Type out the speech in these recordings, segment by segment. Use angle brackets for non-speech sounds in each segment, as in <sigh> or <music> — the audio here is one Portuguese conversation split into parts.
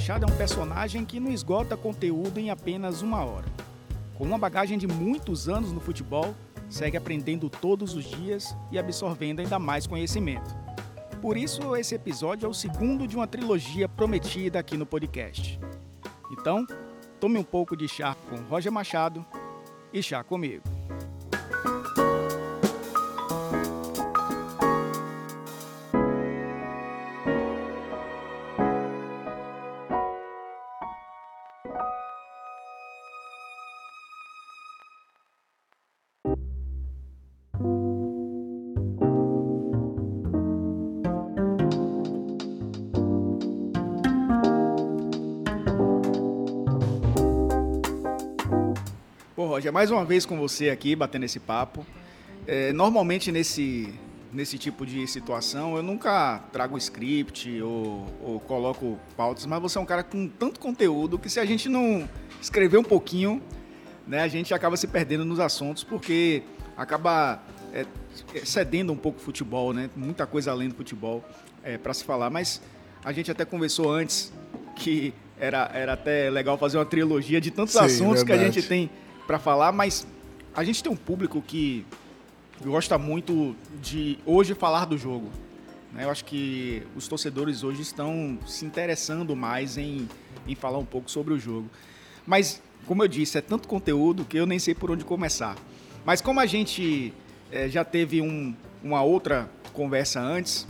Machado é um personagem que não esgota conteúdo em apenas uma hora. Com uma bagagem de muitos anos no futebol, segue aprendendo todos os dias e absorvendo ainda mais conhecimento. Por isso, esse episódio é o segundo de uma trilogia prometida aqui no podcast. Então, tome um pouco de chá com Roger Machado e chá comigo. Roger, mais uma vez com você aqui, batendo esse papo. É, normalmente nesse, nesse tipo de situação eu nunca trago script ou, ou, coloco pautas, mas você é um cara com tanto conteúdo que se a gente não escrever um pouquinho, né, a gente acaba se perdendo nos assuntos porque acaba é, cedendo um pouco o futebol, né? Muita coisa além do futebol é, para se falar. Mas a gente até conversou antes que era, era até legal fazer uma trilogia de tantos Sim, assuntos verdade. que a gente tem para falar, mas a gente tem um público que gosta muito de hoje falar do jogo. Né? Eu acho que os torcedores hoje estão se interessando mais em, em falar um pouco sobre o jogo. Mas, como eu disse, é tanto conteúdo que eu nem sei por onde começar. Mas como a gente é, já teve um, uma outra conversa antes,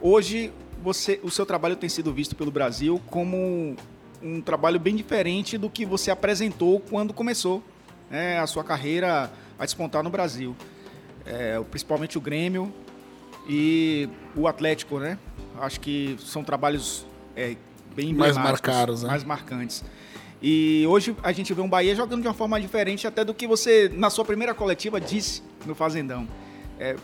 hoje você, o seu trabalho tem sido visto pelo Brasil como um trabalho bem diferente do que você apresentou quando começou né, a sua carreira a despontar no Brasil. É, principalmente o Grêmio e o Atlético, né? Acho que são trabalhos é, bem mais marcados, né? mais marcantes. E hoje a gente vê um Bahia jogando de uma forma diferente até do que você, na sua primeira coletiva, disse no Fazendão. É,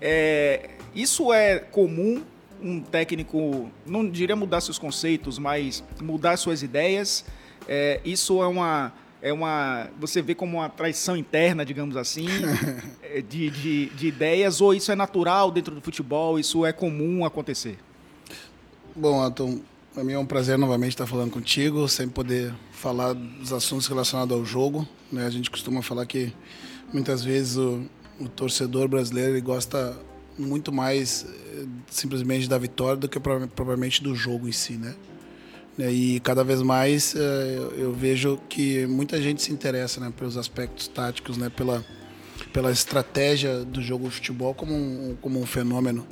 é, isso é comum um técnico, não diria mudar seus conceitos, mas mudar suas ideias. É, isso é uma é uma. Você vê como uma traição interna, digamos assim, <laughs> é, de, de, de ideias, ou isso é natural dentro do futebol, isso é comum acontecer? Bom, Anton, para mim é um prazer novamente estar falando contigo, sem poder falar dos assuntos relacionados ao jogo. Né? A gente costuma falar que muitas vezes o, o torcedor brasileiro ele gosta muito mais eh, simplesmente da vitória do que propriamente do jogo em si, né? Né, e cada vez mais eh, eu vejo que muita gente se interessa né, pelos aspectos táticos, né, pela, pela estratégia do jogo de futebol como um, como um fenômeno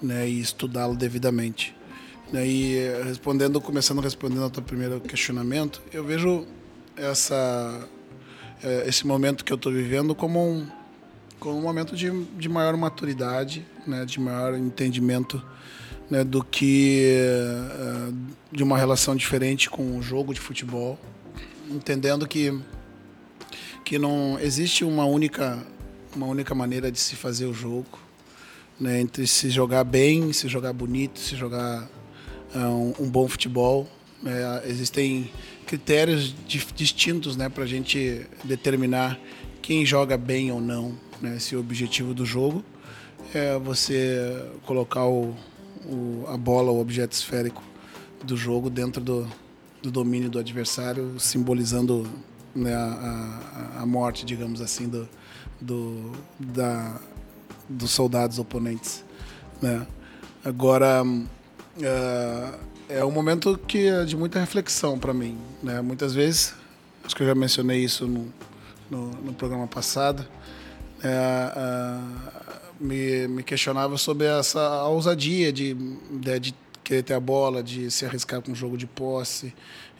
né, e estudá-lo devidamente. Né, e respondendo, começando respondendo ao teu primeiro questionamento, eu vejo essa, eh, esse momento que eu estou vivendo como um, como um momento de, de maior maturidade, né, de maior entendimento né, do que uh, de uma relação diferente com o jogo de futebol, entendendo que que não existe uma única uma única maneira de se fazer o jogo, né, entre se jogar bem, se jogar bonito, se jogar uh, um, um, bom futebol. Né, existem critérios distintos né, para a gente determinar quem joga bem ou não. Né, se o objetivo do jogo é você colocar o, o, a bola, o objeto esférico do jogo dentro do, do domínio do adversário, simbolizando né, a, a, morte, digamos assim, do, do, da, dos soldados oponentes. Né? Agora, uh, é um momento que é de muita reflexão para mim. Né? Muitas vezes, acho que eu já mencionei isso no, no, no programa passado, é, uh, me, me questionava sobre essa ousadia de, de, de, querer ter a bola, de se arriscar com um jogo de posse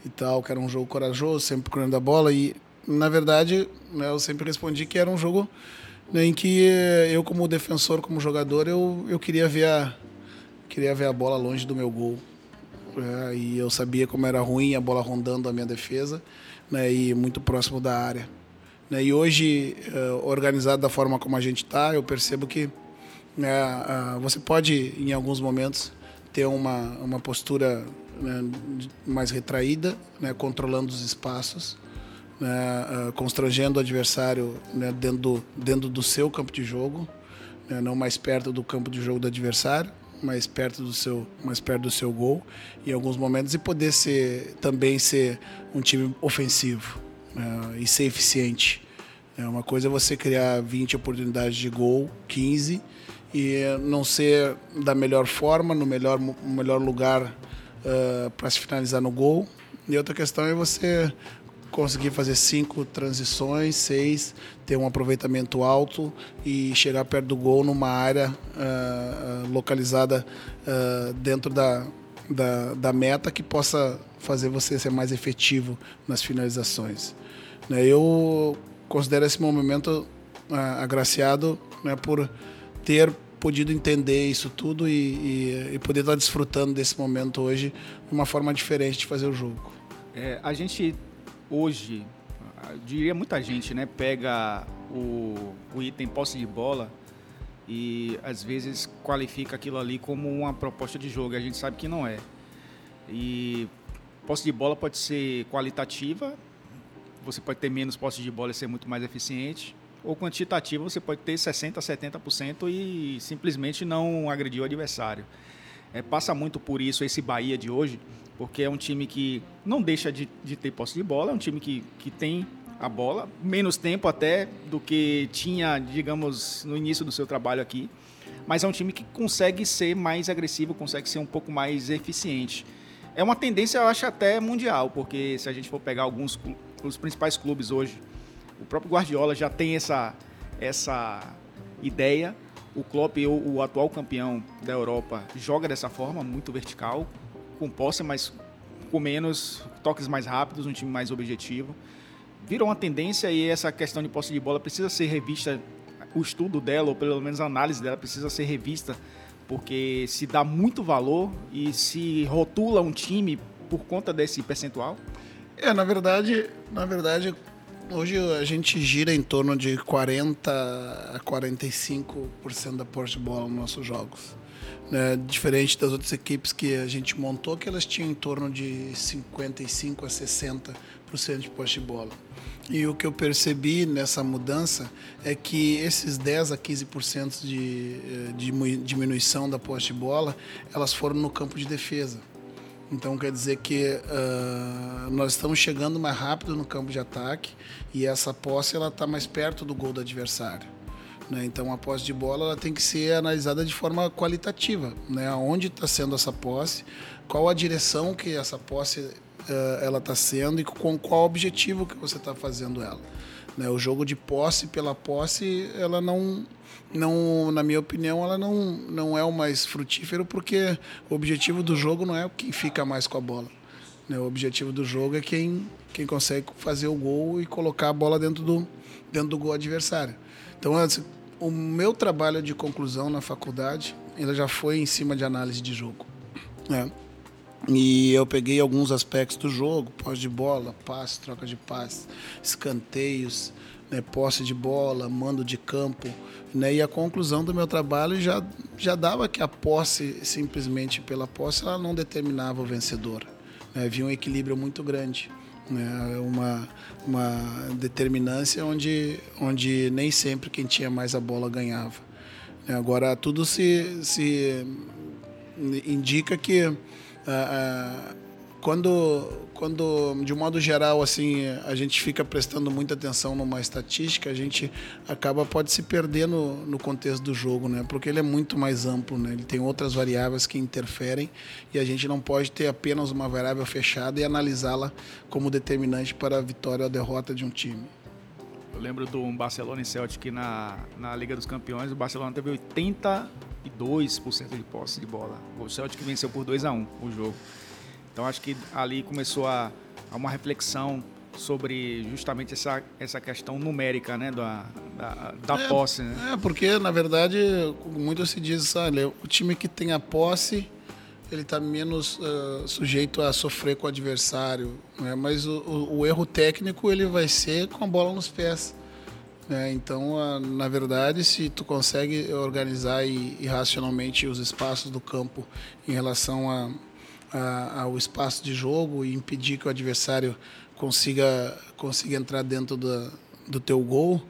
e tal, que era um jogo corajoso, sempre procurando a bola. E, na verdade, né, eu sempre respondi que era um jogo né, em que eu, como defensor, como jogador, eu, eu queria, ver a, queria ver a bola longe do meu gol. É, e eu sabia como era ruim a bola rondando a minha defesa né, e muito próximo da área. Né? E hoje, uh, organizado da forma como a gente está, eu percebo que né, você pode, em alguns momentos, ter uma, uma postura né, mais retraída, né, controlando os espaços, né, uh, constrangendo o adversário né, dentro, do, dentro do seu campo de jogo, né, não mais perto do campo de jogo do adversário. mais perto do seu, mais perto do seu gol em alguns momentos e poder ser também ser um time ofensivo e ser eficiente. É uma coisa é você criar 20 oportunidades de gol, 15 e não ser da melhor forma, no melhor, melhor lugar uh, para se finalizar no gol. E outra questão é você conseguir fazer cinco transições, seis, ter um aproveitamento alto e chegar perto do gol numa área uh, localizada uh, dentro da, da, da, meta que possa fazer você ser mais efetivo nas finalizações. Né, eu considero esse momento uh, agraciado né, por ter podido entender isso tudo e, e, e, poder estar desfrutando desse momento hoje de uma forma diferente de fazer o jogo. É, a gente hoje, diria muita gente, né, pega o, o item posse de bola e às vezes qualifica aquilo ali como uma proposta de jogo. A gente sabe que não é. E posse de bola pode ser qualitativa, você pode ter menos posse de bola e ser muito mais eficiente, ou quantitativa, você pode ter 60%, 70% e simplesmente não agredir o adversário. É, passa muito por isso esse Bahia de hoje, porque é um time que não deixa de, de ter posse de bola, é um time que, que tem a bola, menos tempo até do que tinha, digamos, no início do seu trabalho aqui, mas é um time que consegue ser mais agressivo, consegue ser um pouco mais eficiente. É uma tendência, eu acho, até mundial, porque se a gente for pegar alguns os principais clubes hoje, o próprio Guardiola já tem essa, essa ideia. O Klopp, o, o atual campeão da Europa, joga dessa forma, muito vertical, com posse, mas com menos toques mais rápidos, um time mais objetivo. Virou uma tendência e essa questão de posse de bola precisa ser revista, o estudo dela, ou pelo menos a análise dela, precisa ser revista, porque se dá muito valor e se rotula um time por conta desse percentual. É, na verdade, na verdade, hoje a gente gira em torno de 40 a 45% da posse de bola nos nossos jogos. Né? Diferente das outras equipes que a gente montou, que elas tinham em torno de 55 a 60% de posse de bola. E o que eu percebi nessa mudança é que esses 10 a 15% de, eh, de diminuição da posse de bola, elas foram no campo de defesa. Então quer dizer que uh, nós estamos chegando mais rápido no campo de ataque e essa posse ela está mais perto do gol do adversário. Né? Então a posse de bola ela tem que ser analisada de forma qualitativa, né? Onde está sendo essa posse, qual a direção que essa posse uh, ela está sendo e com qual objetivo que você está fazendo ela. Né? O jogo de posse pela posse ela não não, na minha opinião, ela não, não é o mais frutífero, porque o objetivo do jogo não é quem fica mais com a bola. Né? O objetivo do jogo é quem, quem consegue fazer o gol e colocar a bola dentro do, dentro do gol adversário. Então, assim, o meu trabalho de conclusão na faculdade, ele já foi em cima de análise de jogo. Né? E eu peguei alguns aspectos do jogo, pós de bola, passe, troca de passe, escanteios, né, posse de bola, mando de campo. Né, e a conclusão do meu trabalho já, já dava que a posse, simplesmente pela posse, ela não determinava o vencedor. Né, havia um equilíbrio muito grande. Né, uma, uma determinância onde, onde nem sempre quem tinha mais a bola ganhava. Né, agora, tudo se, se indica que. Ah, quando, quando de um modo geral assim a gente fica prestando muita atenção numa estatística a gente acaba pode se perder no, no contexto do jogo né? Porque ele é muito mais amplo né? Ele tem outras variáveis que interferem e a gente não pode ter apenas uma variável fechada e analisá-la como determinante para a vitória ou a derrota de um time. Eu lembro do Barcelona e Celtic na, na Liga dos Campeões o Barcelona teve 82% de posse de bola o Celtic venceu por 2 a 1 o jogo então acho que ali começou a, a uma reflexão sobre justamente essa, essa questão numérica né, da, da, da é, posse. Né? É, porque na verdade muito se diz, olha, o time que tem a posse ele está menos uh, sujeito a sofrer com o adversário, né? mas o, o, o, erro técnico ele vai ser com a bola nos pés. Né? Então, na verdade, se tu consegue organizar e, racionalmente os espaços do campo em relação a a, ao espaço de jogo e impedir que o adversário consiga, consiga entrar dentro do, do teu gol,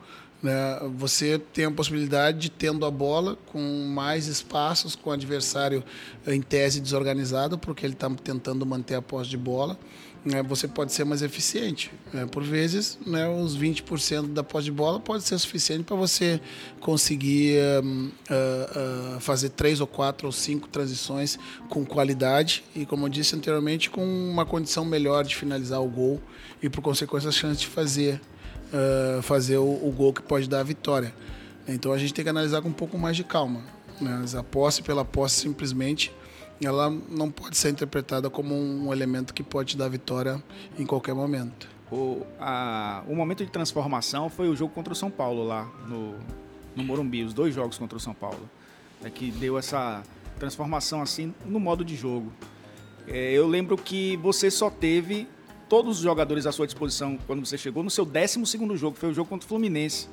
né, você tem a possibilidade de, tendo a bola, com mais espaços, com o adversário em tese desorganizado, porque ele está tentando manter a posse de bola, né, você pode ser mais eficiente. Né? Por vezes, né, os 20% da posse de bola pode ser suficiente para você conseguir uh, uh, fazer três ou quatro ou cinco transições com qualidade e, como eu disse anteriormente, com uma condição melhor de finalizar o gol e, por consequência, a chance de fazer, uh, fazer o, o, gol que pode dar a vitória. Então a gente tem que analisar com um pouco mais de calma. Né? A posse pela posse simplesmente ela não pode ser interpretada como um elemento que pode dar vitória em qualquer momento. O, a, o momento de transformação foi o jogo contra o São Paulo lá no, no Morumbi, os dois jogos contra o São Paulo, é que deu essa transformação assim no modo de jogo. É, eu lembro que você só teve todos os jogadores à sua disposição quando você chegou no seu 12 segundo jogo, foi o jogo contra o Fluminense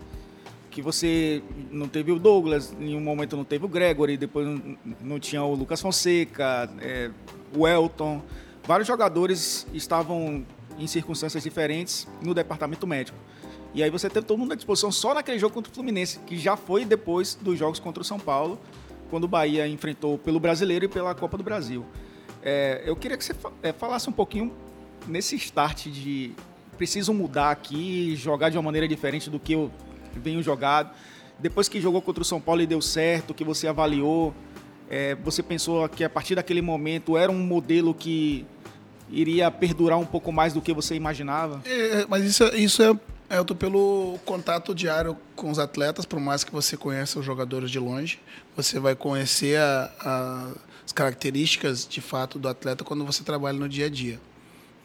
que você não teve o Douglas, em um momento não teve o Gregory, depois não, não tinha o Lucas Fonseca, é, o Elton. Vários jogadores estavam em circunstâncias diferentes no departamento médico. E aí você teve todo mundo à disposição só naquele jogo contra o Fluminense, que já foi depois dos jogos contra o São Paulo, quando o Bahia enfrentou pelo Brasileiro e pela Copa do Brasil. É, eu queria que você é, falasse um pouquinho nesse start de preciso mudar aqui, jogar de uma maneira diferente do que eu venho jogado. Depois que jogou contra o São Paulo e deu certo, que você avaliou, é, você pensou que a partir daquele momento era um modelo que iria perdurar um pouco mais do que você imaginava? É, mas isso, isso é, é pelo contato diário com os atletas, por mais que você conheça os jogadores de longe, você vai conhecer a, a, as características de fato do atleta quando você trabalha no dia a dia.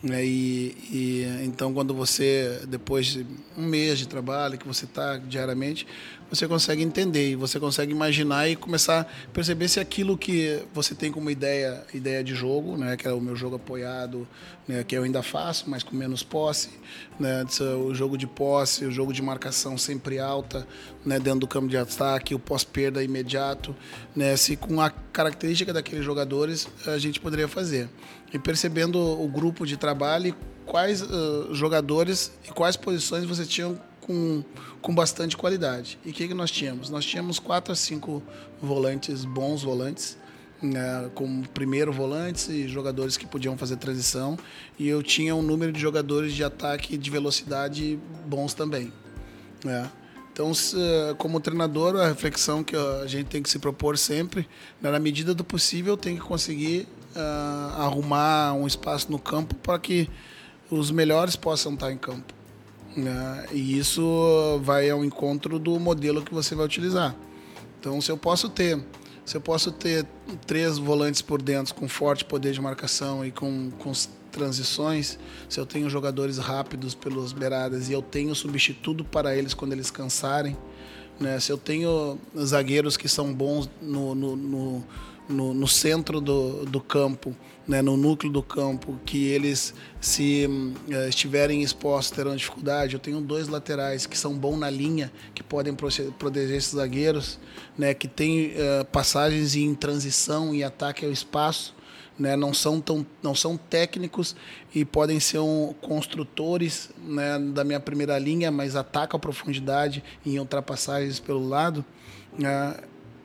Né? E, e, então quando você depois de um mês de trabalho que você está diariamente você consegue entender você consegue imaginar e começar a perceber se aquilo que você tem como ideia ideia de jogo né que é o meu jogo apoiado né, que eu ainda faço mas com menos posse né o jogo de posse o jogo de marcação sempre alta né dentro do campo de ataque o pós perda imediato né se com a característica daqueles jogadores a gente poderia fazer. E percebendo o grupo de trabalho quais uh, jogadores e quais posições você tinha com, com bastante qualidade. E o que, que nós tínhamos? Nós tínhamos quatro a cinco volantes, bons volantes, né, como primeiro volantes e jogadores que podiam fazer transição. E eu tinha um número de jogadores de ataque de velocidade bons também. Né? Então, como treinador, a reflexão que a gente tem que se propor sempre, né, na medida do possível, tem que conseguir uh, arrumar um espaço no campo para que os melhores possam estar em campo. Né? E isso vai ao encontro do modelo que você vai utilizar. Então, se eu posso ter, se eu posso ter três volantes por dentro com forte poder de marcação e com, com transições, se eu tenho jogadores rápidos pelas beiradas e eu tenho substituto para eles quando eles cansarem, né? se eu tenho zagueiros que são bons no, no, no no, no centro do, do campo, né, no núcleo do campo, que eles, se uh, estiverem expostos, terão dificuldade. Eu tenho dois laterais que são bons na linha, que podem proteger esses zagueiros, né, que têm uh, passagens em transição e ataque ao espaço. Né, não são tão não são técnicos e podem ser um, construtores né, da minha primeira linha, mas atacam a profundidade em ultrapassagens pelo lado. Né,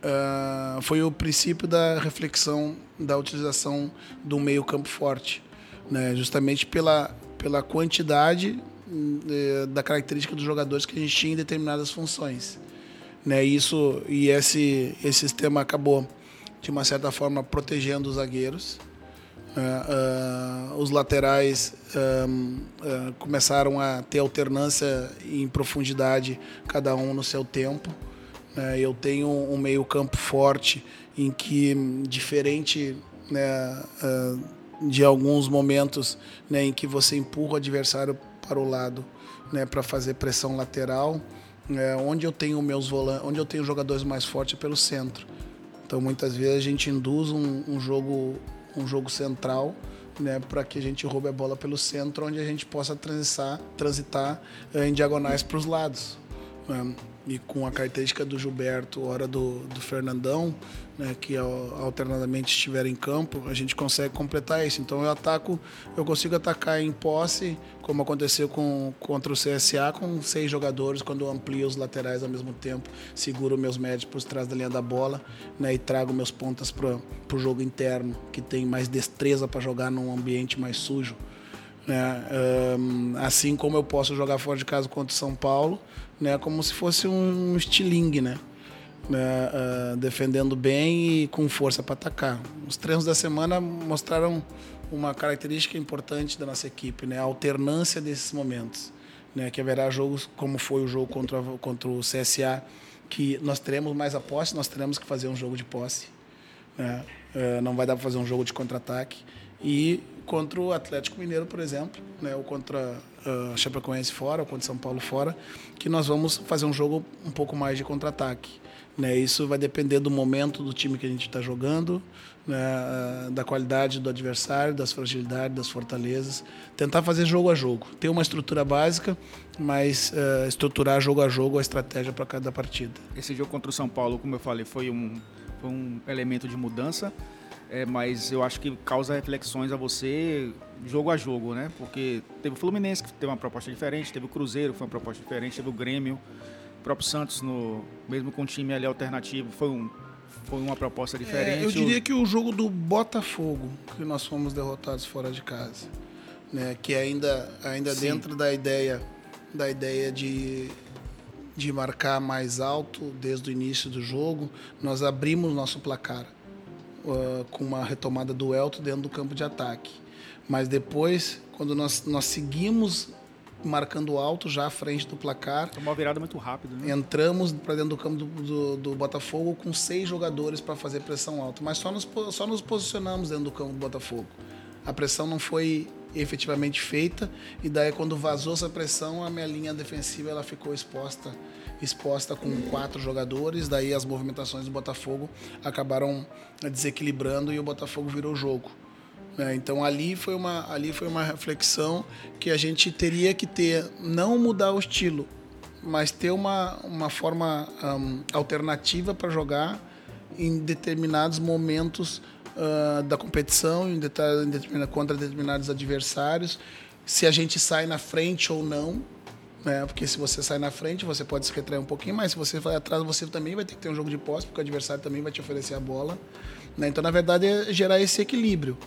uh, foi o princípio da reflexão da utilização do meio campo forte, né? justamente pela, pela quantidade uh, da característica dos jogadores que a gente tinha em determinadas funções. Né? Isso, e esse, esse sistema acabou, de uma certa forma, protegendo os zagueiros. Uh, uh, os laterais uh, começaram a ter alternância em profundidade, cada um no seu tempo. Né? Eu tenho um meio campo forte em que, diferente né, uh, de alguns momentos né, em que você empurra o adversário para o lado né, para fazer pressão lateral, né, onde eu tenho meus volantes, onde eu tenho jogadores mais fortes é pelo centro. Então muitas vezes a gente induz um, um jogo um jogo central né, para que a gente roube a bola pelo centro, onde a gente possa transitar, transitar eh, em diagonais para os lados. Né? e com a característica do Gilberto, hora do, do Fernandão, né, que alternadamente estiver em campo, a gente consegue completar isso. Então eu ataco, eu consigo atacar em posse, como aconteceu com, contra o CSA, com seis jogadores, quando eu amplio os laterais ao mesmo tempo, seguro meus médios por trás da linha da bola né, e trago meus pontas para o jogo interno, que tem mais destreza para jogar num ambiente mais sujo. Né? Um, assim como eu posso jogar fora de casa contra o São Paulo, né? como se fosse um estilingue, né? Uh, defendendo bem e com força para atacar. Os treinos da semana mostraram uma característica importante da nossa equipe, né? a alternância desses momentos. Né? Que haverá jogos como foi o jogo contra, contra o CSA, que nós teremos mais a posse, nós teremos que fazer um jogo de posse. Né? Uh, não vai dar para fazer um jogo de contra-ataque. E contra o Atlético Mineiro, por exemplo, né, ou contra uh, Chapecoense fora, ou contra São Paulo fora, que nós vamos fazer um jogo um pouco mais de contra-ataque. Né? Isso vai depender do momento do time que a gente está jogando, né? Uh, da qualidade do adversário, das fragilidades, das fortalezas. Tentar fazer jogo a jogo. Ter uma estrutura básica, mas uh, estruturar jogo a jogo a estratégia para cada partida. Esse jogo contra o São Paulo, como eu falei, foi um, foi um elemento de mudança é, mas eu acho que causa reflexões a você jogo a jogo, né? Porque teve o Fluminense que teve uma proposta diferente, teve o Cruzeiro que foi uma proposta diferente, teve o Grêmio, próprio Santos no mesmo com o time ali alternativo foi um foi uma proposta diferente. É, eu diria que o jogo do Botafogo que nós fomos derrotados fora de casa, né? Que ainda ainda Sim. dentro da ideia da ideia de de marcar mais alto desde o início do jogo, nós abrimos nosso placar uh, com uma retomada do Elton dentro do campo de ataque. Mas depois, quando nós, nós seguimos marcando alto já à frente do placar. Foi uma virada muito rápida. Né? Entramos para dentro do campo do, do, do, Botafogo com seis jogadores para fazer pressão alta, mas só nos, só nos posicionamos dentro do campo do Botafogo. A pressão não foi efetivamente feita e daí quando vazou essa pressão a minha linha defensiva ela ficou exposta exposta com quatro jogadores, daí as movimentações do Botafogo acabaram desequilibrando e o Botafogo virou o jogo. É, então ali foi, uma, ali foi uma reflexão que a gente teria que ter, não mudar o estilo, mas ter uma, uma forma um, alternativa para jogar em determinados momentos uh, da competição, em, em contra determinados adversários, se a gente sai na frente ou não, né? Porque se você sai na frente, você pode se retrair um pouquinho, mas se você vai atrás, você também vai ter que ter um jogo de posse, porque o adversário também vai te oferecer a bola. Né? Então, na verdade, é gerar esse equilíbrio.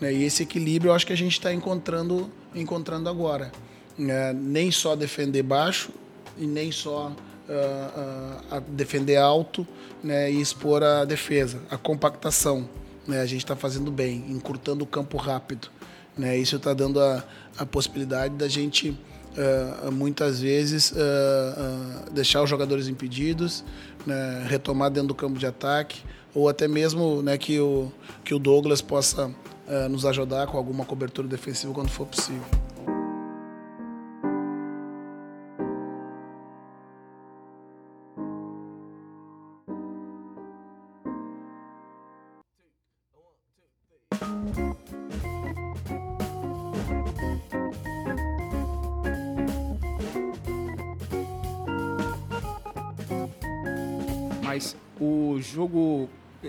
Né? E esse equilíbrio eu acho que a gente está encontrando, encontrando agora. Né? Nem só defender baixo e nem só uh, uh, defender alto né? e expor a defesa, a compactação. Né? A gente está fazendo bem, encurtando o campo rápido. Né? Isso está dando a, a possibilidade da gente uh, muitas vezes uh, uh, deixar os jogadores impedidos, né, retomar dentro do campo de ataque, ou até mesmo né, que, o, que o Douglas possa nos ajudar com alguma cobertura defensiva quando for possível.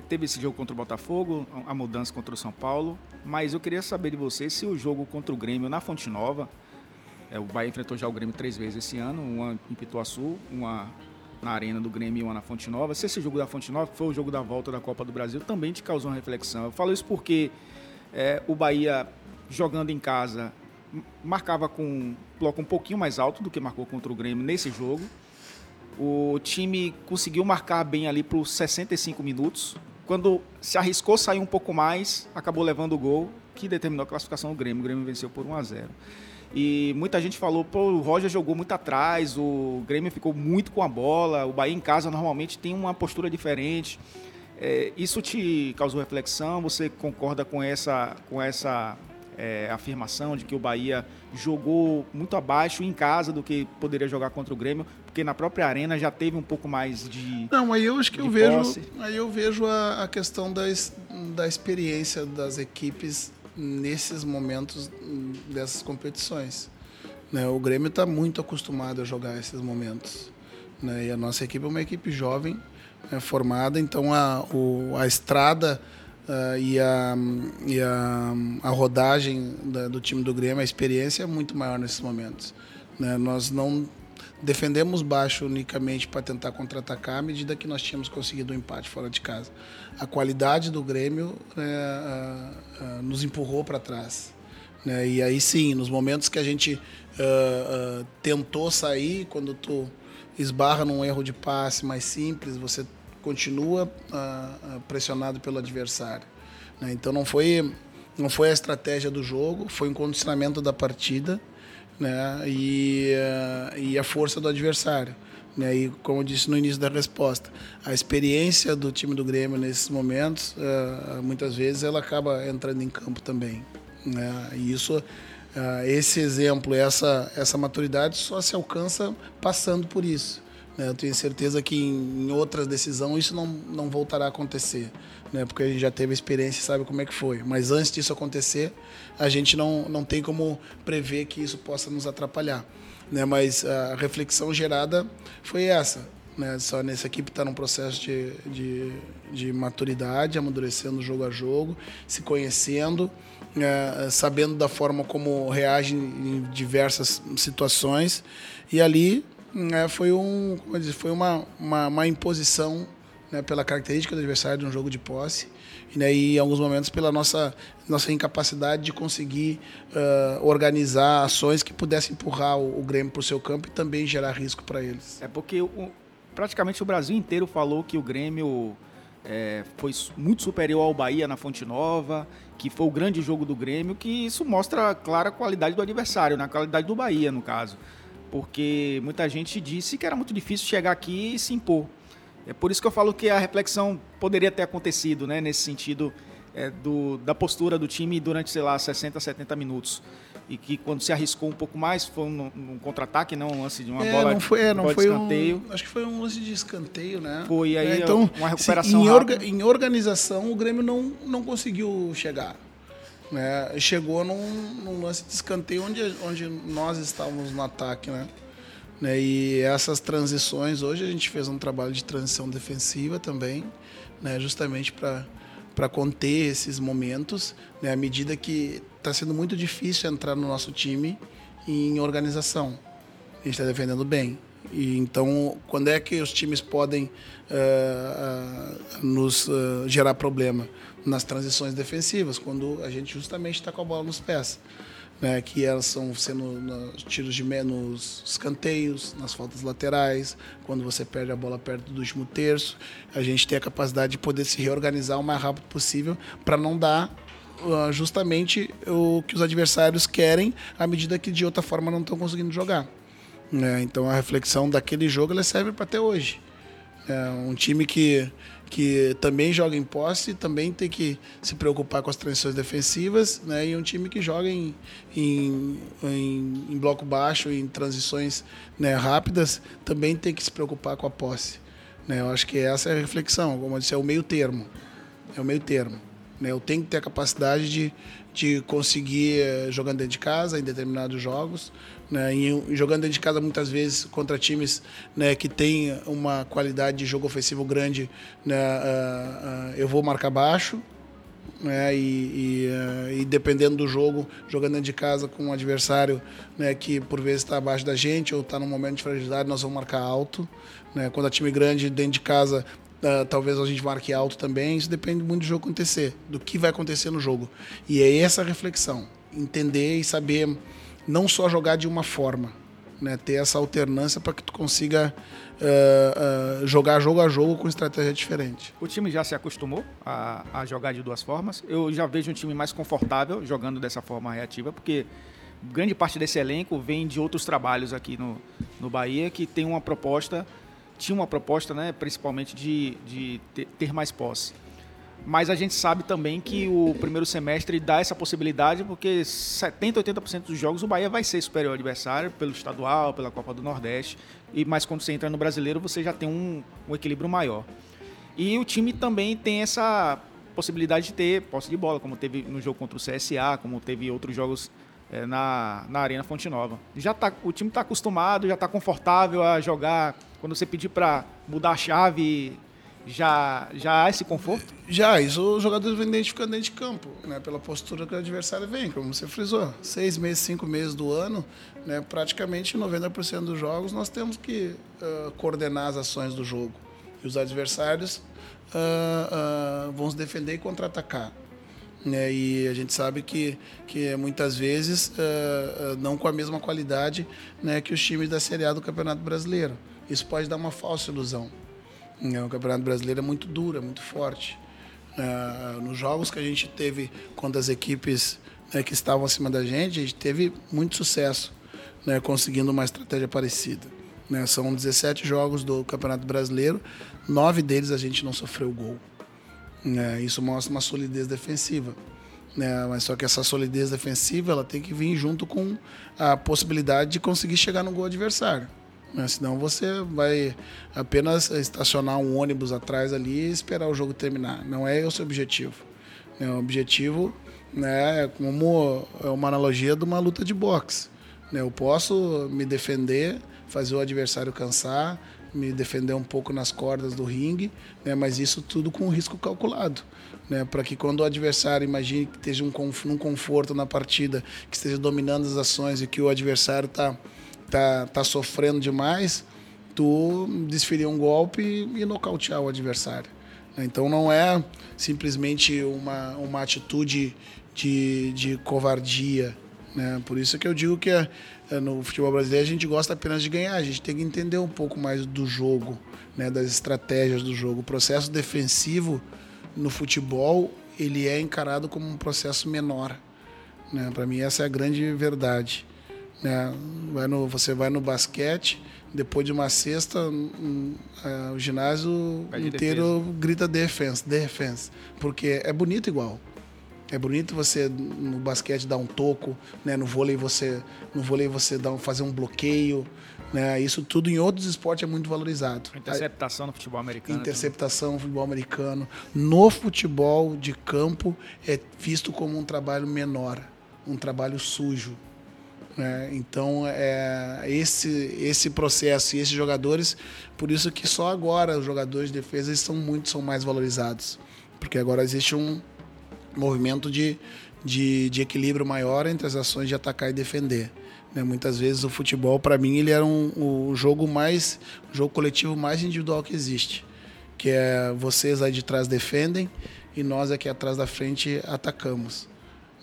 Teve esse jogo contra o Botafogo, a mudança contra o São Paulo. Mas eu queria saber de você se o jogo contra o Grêmio na Fonte Nova. É, o Bahia enfrentou já o Grêmio três vezes esse ano, uma em Pituaçu, uma na arena do Grêmio e uma na Fonte Nova. Se esse jogo da Fonte Nova foi o jogo da volta da Copa do Brasil, também te causou uma reflexão. Eu falo isso porque é, o Bahia jogando em casa marcava com um bloco um pouquinho mais alto do que marcou contra o Grêmio nesse jogo. O time conseguiu marcar bem ali os 65 minutos. Quando se arriscou sair um pouco mais, acabou levando o gol que determinou a classificação do Grêmio. O Grêmio venceu por 1 a 0. E muita gente falou, pô, o Roger jogou muito atrás, o Grêmio ficou muito com a bola, o Bahia em casa normalmente tem uma postura diferente. É, isso te causou reflexão? Você concorda com essa, com essa é, afirmação de que o Bahia jogou muito abaixo em casa do que poderia jogar contra o Grêmio, porque na própria arena já teve um pouco mais de. Não, aí eu acho que eu vejo, aí eu vejo a, a questão das, da experiência das equipes nesses momentos dessas competições. Né? O Grêmio está muito acostumado a jogar esses momentos. Né? E a nossa equipe é uma equipe jovem, né, formada, então a, o, a estrada uh, e, a, e a, a rodagem da, do time do Grêmio, a experiência é muito maior nesses momentos. Né? Nós não defendemos baixo unicamente para tentar contra-atacar à medida que nós tínhamos conseguido um empate fora de casa. A qualidade do Grêmio né, uh, uh, nos empurrou para trás. Né? E aí sim, nos momentos que a gente uh, tentou sair, quando tu esbarra num erro de passe mais simples, você continua pressionado pelo adversário. Né? Então não foi não foi a estratégia do jogo, foi um condicionamento da partida né? e, e a força do adversário. Né? E como eu disse no início da resposta, a experiência do time do Grêmio nesses momentos, muitas vezes ela acaba entrando em campo também. Né? E isso, esse exemplo, essa, essa maturidade só se alcança passando por isso. Né? Eu tenho certeza que em, outras decisões isso não, não voltará a acontecer, né? porque a gente já teve experiência e sabe como é que foi. Mas antes disso acontecer, a gente não, não tem como prever que isso possa nos atrapalhar. Né? Mas a reflexão gerada foi essa. Né? Só nessa equipe está num processo de, de, de, maturidade, amadurecendo jogo a jogo, se conhecendo, é, sabendo da forma como reage em diversas situações. E ali é, foi, um, disse, foi uma, uma, uma imposição né, pela característica do adversário de um jogo de posse né, e em alguns momentos pela nossa, nossa incapacidade de conseguir uh, organizar ações que pudessem empurrar o, o Grêmio para o seu campo e também gerar risco para eles. É porque o, praticamente o Brasil inteiro falou que o Grêmio é, foi muito superior ao Bahia na Fonte Nova, que foi o grande jogo do Grêmio, que isso mostra a clara qualidade do adversário, na né, qualidade do Bahia, no caso. Porque muita gente disse que era muito difícil chegar aqui e se impor. É por isso que eu falo que a reflexão poderia ter acontecido, né, nesse sentido é, do, da postura do time durante, sei lá, 60, 70 minutos. E que quando se arriscou um pouco mais, foi um, um contra-ataque, não um lance de uma é, bola, não foi, é, não foi de escanteio. Um, acho que foi um lance de escanteio, né? Foi, aí é, então, uma recuperação se, em, orga, em organização, o Grêmio não, não conseguiu chegar. Né? Chegou num, num lance de escanteio onde, onde nós estávamos no ataque, né? Né? E essas transições, hoje a gente fez um trabalho de transição defensiva também, né? justamente para conter esses momentos, né? à medida que está sendo muito difícil entrar no nosso time em organização. A gente está defendendo bem. E então, quando é que os times podem uh, uh, nos uh, gerar problema? Nas transições defensivas, quando a gente justamente está com a bola nos pés né, que elas são sendo nos tiros de menos escanteios, nas faltas laterais, quando você perde a bola perto do último terço, a gente tem a capacidade de poder se reorganizar o mais rápido possível para não dar uh, justamente o que os adversários querem, à medida que de outra forma não estão conseguindo jogar. Né? Então a reflexão daquele jogo ela serve para até hoje. É um time que que também joga em posse, também tem que se preocupar com as transições defensivas, né? E um time que joga em, em, em, em bloco baixo, em transições né, rápidas, também tem que se preocupar com a posse. Né? Eu acho que essa é a reflexão, como eu disse, é o meio termo. É o meio termo. Né? Eu tenho que ter a capacidade de, de conseguir eh, jogando dentro de casa em determinados jogos, né, e jogando dentro de casa muitas vezes contra times né, que têm uma qualidade de jogo ofensivo grande, né, uh, uh, eu vou marcar baixo. Né, e, e, uh, e, dependendo do jogo, jogando dentro de casa com um adversário né, que por vezes está abaixo da gente ou está num momento de fragilidade, nós vamos marcar alto. Né, quando é time grande dentro de casa, Uh, talvez a gente marque alto também. Isso depende muito do jogo acontecer, do que vai acontecer no jogo. E é essa reflexão, entender e saber não só jogar de uma forma, né? ter essa alternância para que tu consiga uh, uh, jogar jogo a jogo com estratégia diferente. O time já se acostumou a, a, jogar de duas formas. Eu já vejo um time mais confortável jogando dessa forma reativa, porque grande parte desse elenco vem de outros trabalhos aqui no, no Bahia que tem uma proposta, tinha uma proposta, né, principalmente de, de ter mais posse. Mas a gente sabe também que o primeiro semestre dá essa possibilidade, porque 70%, 80% dos jogos o Bahia vai ser superior ao adversário, pelo estadual, pela Copa do Nordeste. E Mas quando você entra no brasileiro, você já tem um, um equilíbrio maior. E o time também tem essa possibilidade de ter posse de bola, como teve no jogo contra o CSA, como teve outros jogos é, na, na Arena Fonte Nova. Já tá, o time está acostumado, já está confortável a jogar Quando você pedir para mudar a chave, já, já há esse conforto? Já, isso os jogadores vêm identificando dentro de campo, né, pela postura que o adversário vem, como você frisou. Seis meses, cinco meses do ano, né, praticamente 90% dos jogos nós temos que uh, coordenar as ações do jogo. E os adversários uh, uh, vão se defender e contra-atacar. Né, e a gente sabe que, que muitas vezes não com a mesma qualidade né, que os times da Série A do Campeonato Brasileiro. Isso pode dar uma falsa ilusão. Né, o Campeonato Brasileiro é muito duro, é muito forte. Uh, nos jogos que a gente teve quando as equipes né, que estavam acima da gente, a gente teve muito sucesso né, conseguindo uma estratégia parecida. Né? São 17 jogos do Campeonato Brasileiro, nove deles a gente não sofreu gol. Né? Isso mostra uma solidez defensiva. Mas só que essa solidez defensiva ela tem que vir junto com a possibilidade de conseguir chegar no gol adversário. Né? Senão você vai apenas estacionar um ônibus atrás ali e esperar o jogo terminar. Não é esse o objetivo. Né? O objetivo né, é como é uma analogia de uma luta de boxe. Né? Eu posso me defender, fazer o adversário cansar, me defender um pouco nas cordas do ringue, né? mas isso tudo com risco calculado. Né? Para que quando o adversário imagine que esteja um, num conforto na partida, que esteja dominando as ações e que o adversário está tá, tá sofrendo demais, tu desferir um golpe e nocautear o adversário. Né? Então não é simplesmente uma, uma atitude de, de covardia. Né? Por isso que eu digo que é, no futebol brasileiro a gente gosta apenas de ganhar, a gente tem que entender um pouco mais do jogo, né? das estratégias do jogo. O processo defensivo no futebol ele é encarado como um processo menor. Né? Para mim essa é a grande verdade. Né? Vai no, você vai no basquete, depois de uma cesta, um, uh, o ginásio inteiro defesa. grita defense, defense, porque é bonito igual. É bonito você no basquete dar um toco, né? No vôlei você, no vôlei você dar, fazer um bloqueio, né? Isso tudo em outros esportes é muito valorizado. Interceptação no futebol americano. Interceptação no futebol americano. No futebol de campo é visto como um trabalho menor, um trabalho sujo. Né? Então, é, esse, esse processo e esses jogadores, por isso que só agora os jogadores de defesa são muito são mais valorizados. Porque agora existe um movimento de, de, de equilíbrio maior entre as ações de atacar e defender. Né? Muitas vezes o futebol, para mim, ele era um, o jogo mais, jogo coletivo mais individual que existe. Que é vocês aí de trás defendem e nós aqui atrás da frente atacamos.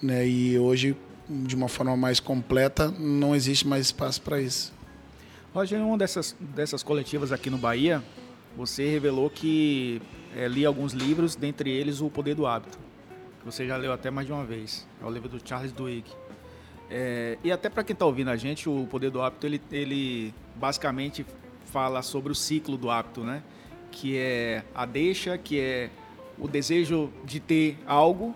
Né? E hoje de uma forma mais completa, não existe mais espaço para isso. Roger, em uma dessas, dessas coletivas aqui no Bahia, você revelou que é, alguns livros, dentre eles O Poder do Hábito, que você já leu até mais de uma vez. É o livro do Charles Duhigg. É, e até para quem está ouvindo a gente, o Poder do Hábito, ele, ele basicamente fala sobre o ciclo do hábito, né? Que é a deixa, que é o desejo de ter algo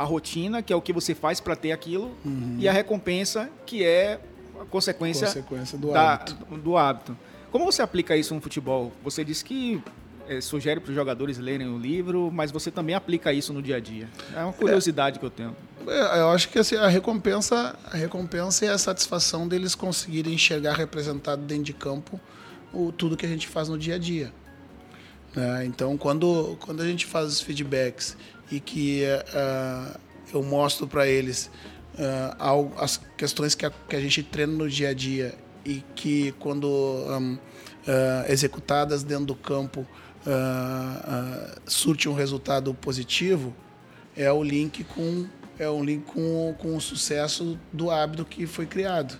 a rotina, que é o que você faz para ter aquilo, uhum. e a recompensa, que é a consequência, consequência do, da, hábito. do hábito. Como você aplica isso no futebol? Você disse que é, sugere para os jogadores lerem o livro, mas você também aplica isso no dia a dia. É uma curiosidade é, que eu tenho. É, eu acho que assim, a recompensa, a recompensa é a satisfação deles conseguirem enxergar representado dentro de campo o, tudo que a gente faz no dia a dia. Né? Então, quando, quando a gente faz os feedbacks e que uh, eu mostro para eles uh, as questões que a, que a gente treina no dia a dia e que quando um, uh, executadas dentro do campo surte um resultado positivo é o link com é um link com, com o sucesso do hábito que foi criado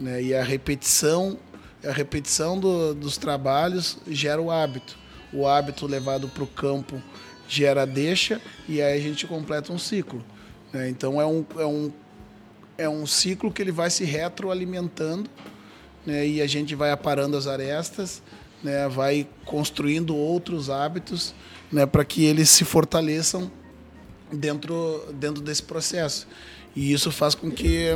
né? e a repetição a repetição do, dos trabalhos gera o hábito o hábito levado para o campo gera deixa e aí a gente completa um ciclo. Né? Então é um, é, um, é um ciclo que ele vai se retroalimentando né? e a gente vai aparando as arestas, né? vai construindo outros hábitos né? para que eles se fortaleçam dentro, dentro desse processo. E isso faz com que,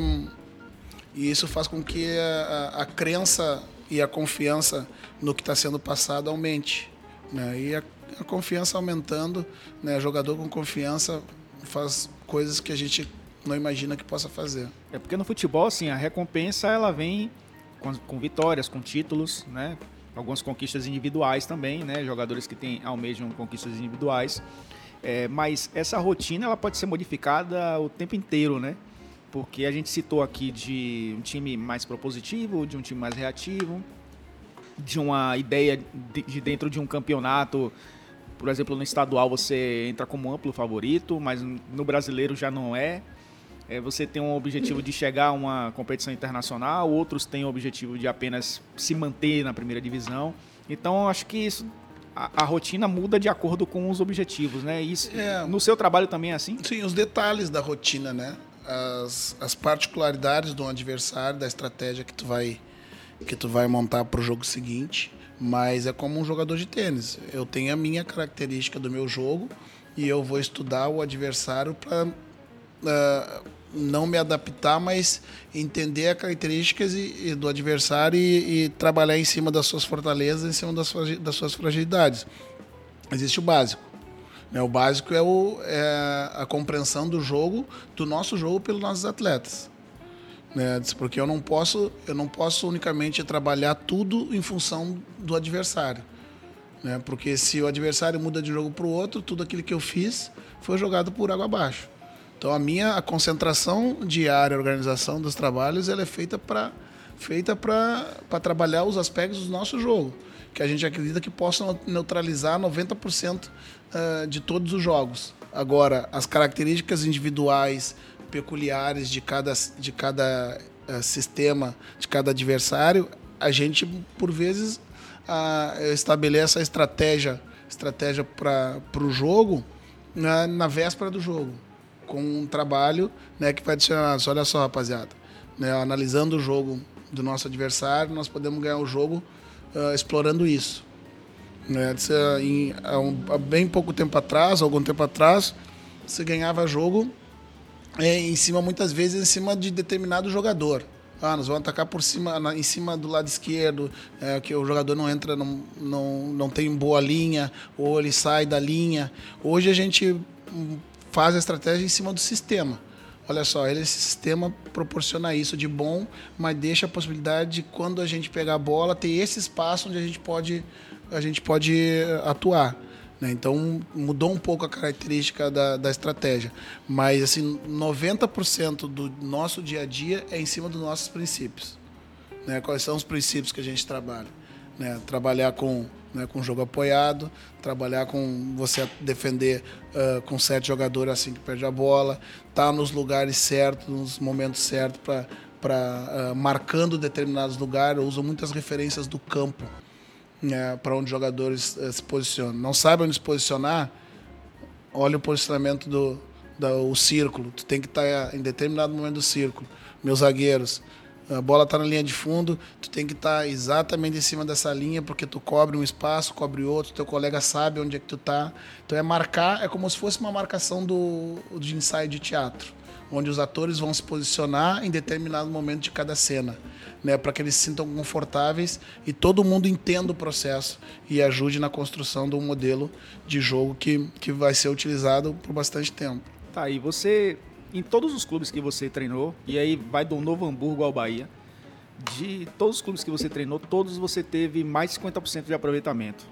isso faz com que a, a, a crença e a confiança no que está sendo passado aumente. Né? E a, a confiança aumentando, né? jogador com confiança faz coisas que a gente não imagina que possa fazer. É porque no futebol, assim, a recompensa ela vem com, com vitórias, com títulos, né? algumas conquistas individuais também, né? Jogadores que têm almejam conquistas individuais. É, mas essa rotina ela pode ser modificada o tempo inteiro, né? Porque a gente citou aqui de um time mais propositivo, de um time mais reativo, de uma ideia de, de dentro de um campeonato por exemplo, no estadual você entra como amplo favorito, mas no brasileiro já não é. é. Você tem um objetivo de chegar a uma competição internacional, outros têm o objetivo de apenas se manter na primeira divisão. Então, acho que isso a, a, rotina muda de acordo com os objetivos, né? Isso, é, no seu trabalho também é assim? Sim, os detalhes da rotina, né? As, as particularidades do adversário, da estratégia que tu vai que tu vai montar para o jogo seguinte. Mas é como um jogador de tênis. Eu tenho a minha característica do meu jogo e eu vou estudar o adversário para uh, ah, não me adaptar, mas entender as características e, e do adversário e, e, trabalhar em cima das suas fortalezas, em cima das suas, das suas fragilidades. Existe o básico. Né? O básico é, o, é a compreensão do jogo, do nosso jogo pelos nossos atletas né? Porque eu não posso, eu não posso unicamente trabalhar tudo em função do adversário, né? Porque se o adversário muda de jogo para o outro, tudo aquilo que eu fiz foi jogado por água abaixo. Então a minha a concentração diária, a organização dos trabalhos, ela é feita para feita para trabalhar os aspectos do nosso jogo, que a gente acredita que possam neutralizar 90% ah, de todos os jogos. Agora, as características individuais, peculiares de cada, de cada uh, sistema, de cada adversário, a gente, por vezes, uh, estabelece a estratégia, estratégia para o jogo na, na véspera do jogo, com um trabalho né, que vai adicionar. Olha só, rapaziada, né, analisando o jogo do nosso adversário, nós podemos ganhar o jogo uh, explorando isso. Né, em, há, um, há bem pouco tempo atrás, algum tempo atrás, você ganhava jogo é, em cima, muitas vezes, em cima de determinado jogador. Ah, nós vamos atacar por cima, na, em cima do lado esquerdo, é, que o jogador não entra, não, não, não tem boa linha, ou ele sai da linha. Hoje a gente hum, faz a estratégia em cima do sistema. Olha só, esse sistema proporciona isso de bom, mas deixa a possibilidade de quando a gente pegar a bola ter esse espaço onde a gente pode, a gente pode atuar. Né? Então mudou um pouco a característica da, da estratégia. Mas assim, 90% do nosso dia a dia é em cima dos nossos princípios. Né? Quais são os princípios que a gente trabalha? Né? Trabalhar com, né, com jogo apoiado, trabalhar com você defender uh, com sete jogadores assim que perde a bola, tá nos lugares certos, nos momentos certos para uh, marcando determinados lugares. Eu uso muitas referências do campo né, para onde os jogadores uh, se posicionam. Não sabe onde se posicionar, olha o posicionamento do, do círculo. Tu tem que estar tá em determinado momento do círculo. Meus zagueiros, a bola está na linha de fundo, tu tem que estar tá exatamente em cima dessa linha, porque tu cobre um espaço, cobre outro, teu colega sabe onde é que tu está. Então é marcar, é como se fosse uma marcação do, de ensaio de teatro, onde os atores vão se posicionar em determinado momento de cada cena né, para que eles se sintam confortáveis e todo mundo entenda o processo e ajude na construção de um modelo de jogo que, que vai ser utilizado por bastante tempo. Tá, e você, em todos os clubes que você treinou, e aí vai do Novo Hamburgo ao Bahia, de todos os clubes que você treinou, todos você teve mais de 50% de aproveitamento.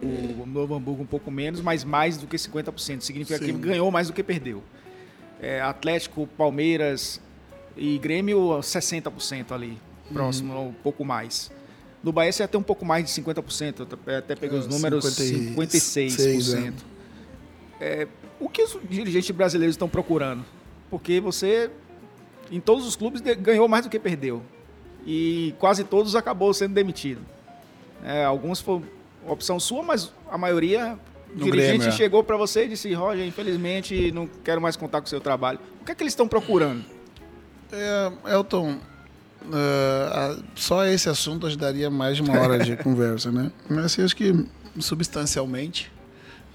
O Novo Hamburgo um pouco menos, mas mais do que 50%. Significa Sim. que ganhou mais do que perdeu. É, Atlético, Palmeiras, e Grêmio, 60% ali, próximo, uhum. um pouco mais. No Bahia você ia ter um pouco mais de 50%, até peguei os é, números, 56%. 56%. É. é, o que os dirigentes brasileiros estão procurando? Porque você, em todos os clubes, ganhou mais do que perdeu. E quase todos acabou sendo demitido. É, alguns foi opção sua, mas a maioria o dirigente Grêmio, é. chegou para você e disse: Roger, infelizmente não quero mais contar com o seu trabalho. O que é que eles estão procurando? É, Elton, uh, só esse assunto ajudaria mais de uma hora de <laughs> conversa, né? Mas assim, acho que substancialmente.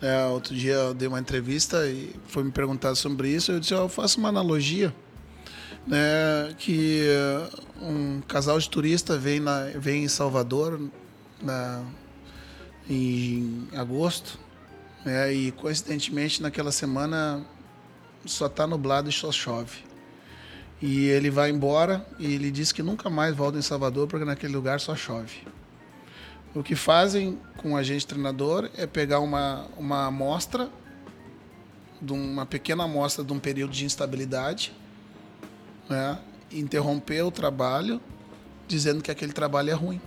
É, outro dia eu dei uma entrevista e foi me perguntar sobre isso. Eu disse: eu faço uma analogia, né? Que uh, um casal de turista vem, na, vem em Salvador na, em agosto, né? E coincidentemente naquela semana só está nublado e só chove. E ele vai embora e ele diz que nunca mais volta em Salvador porque naquele lugar só chove. O que fazem com a gente treinador é pegar uma, uma amostra, de uma pequena amostra de um período de instabilidade, né? interromper o trabalho dizendo que aquele trabalho é ruim.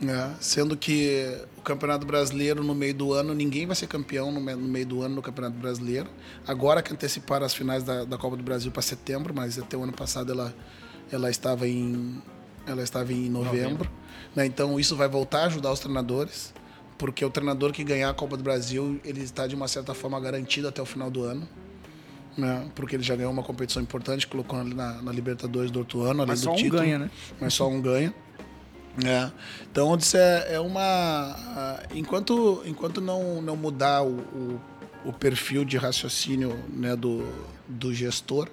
Né? Sendo que o Campeonato Brasileiro no meio do ano, ninguém vai ser campeão no meio do ano no Campeonato Brasileiro. Agora que anteciparam as finais da, da Copa do Brasil para setembro, mas até o ano passado ela, ela estava em ela estava em novembro. novembro. Né? Então isso vai voltar a ajudar os treinadores, porque o treinador que ganhar a Copa do Brasil ele está de uma certa forma garantido até o final do ano. Né? Porque ele já ganhou uma competição importante, colocou ali na, na Libertadores do outro ano, além Mas do só título. um ganha, né? Mas só um ganha. É. Então, isso é, é uma. Enquanto, enquanto não, não mudar o, o, o perfil de raciocínio né, do, do gestor,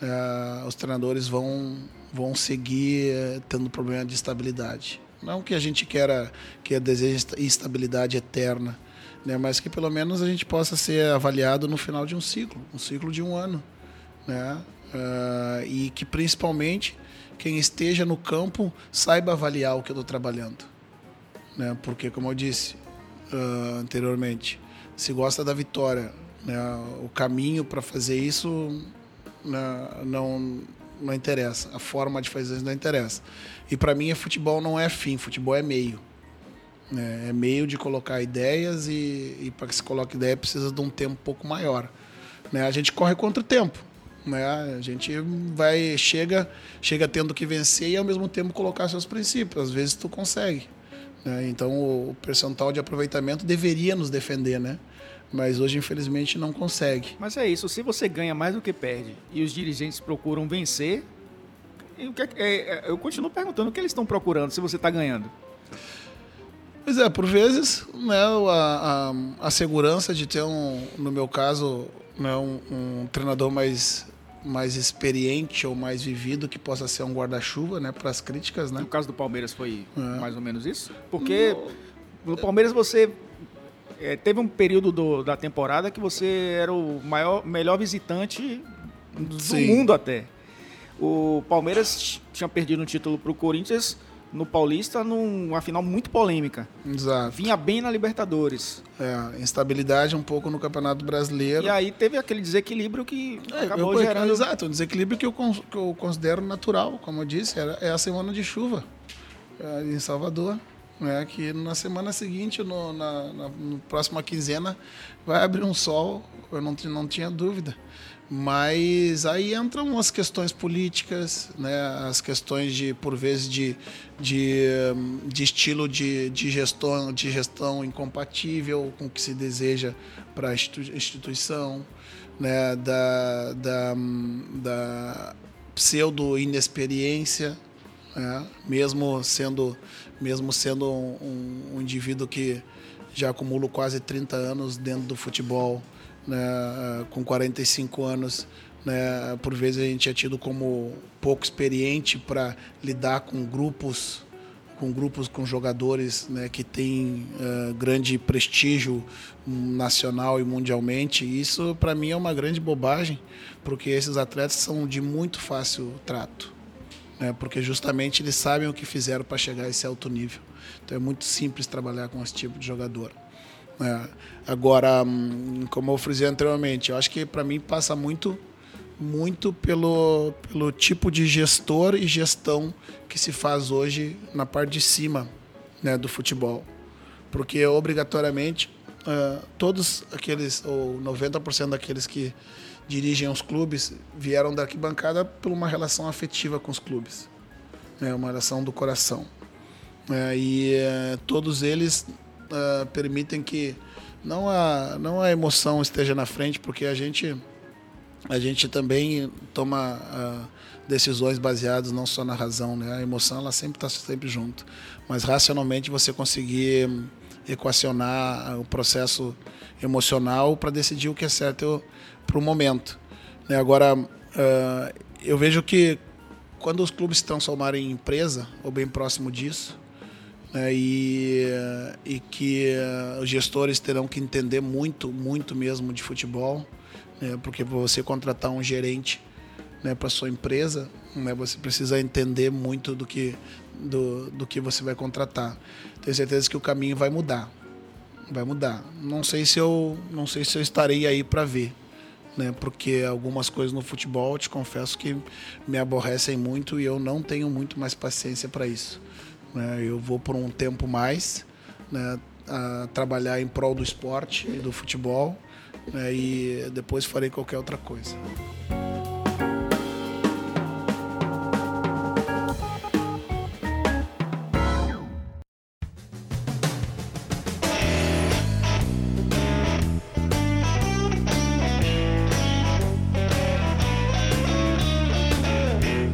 é, os treinadores vão, vão seguir é, tendo problema de estabilidade. Não que a gente queira que deseje estabilidade eterna, né, mas que pelo menos a gente possa ser avaliado no final de um ciclo, um ciclo de um ano. Né? Uh, e que principalmente quem esteja no campo saiba avaliar o que eu estou trabalhando. Né? Porque, como eu disse uh, anteriormente, se gosta da vitória, né? o caminho para fazer isso né? não, não interessa, a forma de fazer isso não interessa. E para mim, futebol não é fim, futebol é meio. Né? É meio de colocar ideias e, e para que se coloque ideia precisa de um tempo um pouco maior. Né? A gente corre contra o tempo. Né? A gente vai chega chega tendo que vencer e ao mesmo tempo colocar seus princípios. Às vezes tu consegue. Né? Então o percentual de aproveitamento deveria nos defender, né? Mas hoje infelizmente não consegue. Mas é isso. Se você ganha mais do que perde e os dirigentes procuram vencer, eu, é é, eu continuo perguntando o que eles estão procurando se você está ganhando. Pois é, por vezes, né, a, a, a, segurança de ter um, no meu caso, né, um, um treinador mais mais experiente ou mais vivido que possa ser um guarda-chuva, né, para as críticas, né? No caso do Palmeiras foi é. mais ou menos isso, porque no Palmeiras você é, teve um período do, da temporada que você era o maior, melhor visitante do Sim. mundo até. O Palmeiras tinha perdido um título para o Corinthians no Paulista numa final muito polêmica. Exato. Vinha bem na Libertadores. É, instabilidade um pouco no Campeonato Brasileiro. E aí teve aquele desequilíbrio que é, acabou eu, gerando... Exato, um desequilíbrio que eu, que eu considero natural, como eu disse, era, é a semana de chuva é, em Salvador. É, que na semana seguinte, no, na, na no próxima quinzena, vai abrir um sol, eu não, não tinha dúvida. Mas aí entram as questões políticas, né, as questões de, por vezes, de, de, de estilo de, de, gestão, de gestão incompatível com o que se deseja para a instituição, né, da, da, da pseudo-inexperiência, né, mesmo sendo, mesmo sendo um, um indivíduo que já acumula quase 30 anos dentro do futebol né, com 45 anos, né, por vezes a gente é tido como pouco experiente para lidar com grupos com grupos com jogadores né, que têm uh, grande prestígio nacional e mundialmente. Isso para mim é uma grande bobagem, porque esses atletas são de muito fácil trato, né, porque justamente eles sabem o que fizeram para chegar a esse alto nível. Então é muito simples trabalhar com esse tipo de jogador. É. Agora, hum, como eu frisei anteriormente, eu acho que para mim passa muito muito pelo, pelo tipo de gestor e gestão que se faz hoje na parte de cima né, do futebol. Porque obrigatoriamente uh, todos aqueles, ou 90% daqueles que dirigem os clubes vieram da arquibancada por uma relação afetiva com os clubes, né, uma relação do coração. Uh, e todos eles uh, permitem que não a, não a emoção esteja na frente, porque a gente, a gente também toma uh, decisões baseadas não só na razão, né? A emoção ela sempre está sempre junto, mas racionalmente você conseguir equacionar o processo emocional para decidir o que é certo para o momento. Né? Agora, uh, eu vejo que quando os clubes se transformarem em empresa ou bem próximo disso, né, e, e que uh, os gestores terão que entender muito, muito mesmo de futebol, né, porque para você contratar um gerente né, para sua empresa, né, você precisa entender muito do que do, do que você vai contratar. Tenho certeza que o caminho vai mudar. Vai mudar. Não sei se eu, não sei se eu estarei aí para ver. Né, porque algumas coisas no futebol, te confesso que me aborrecem muito e eu não tenho muito mais paciência para isso. Né, eu vou por um tempo mais né, trabalhar em prol do esporte e do futebol né, e depois farei qualquer outra coisa.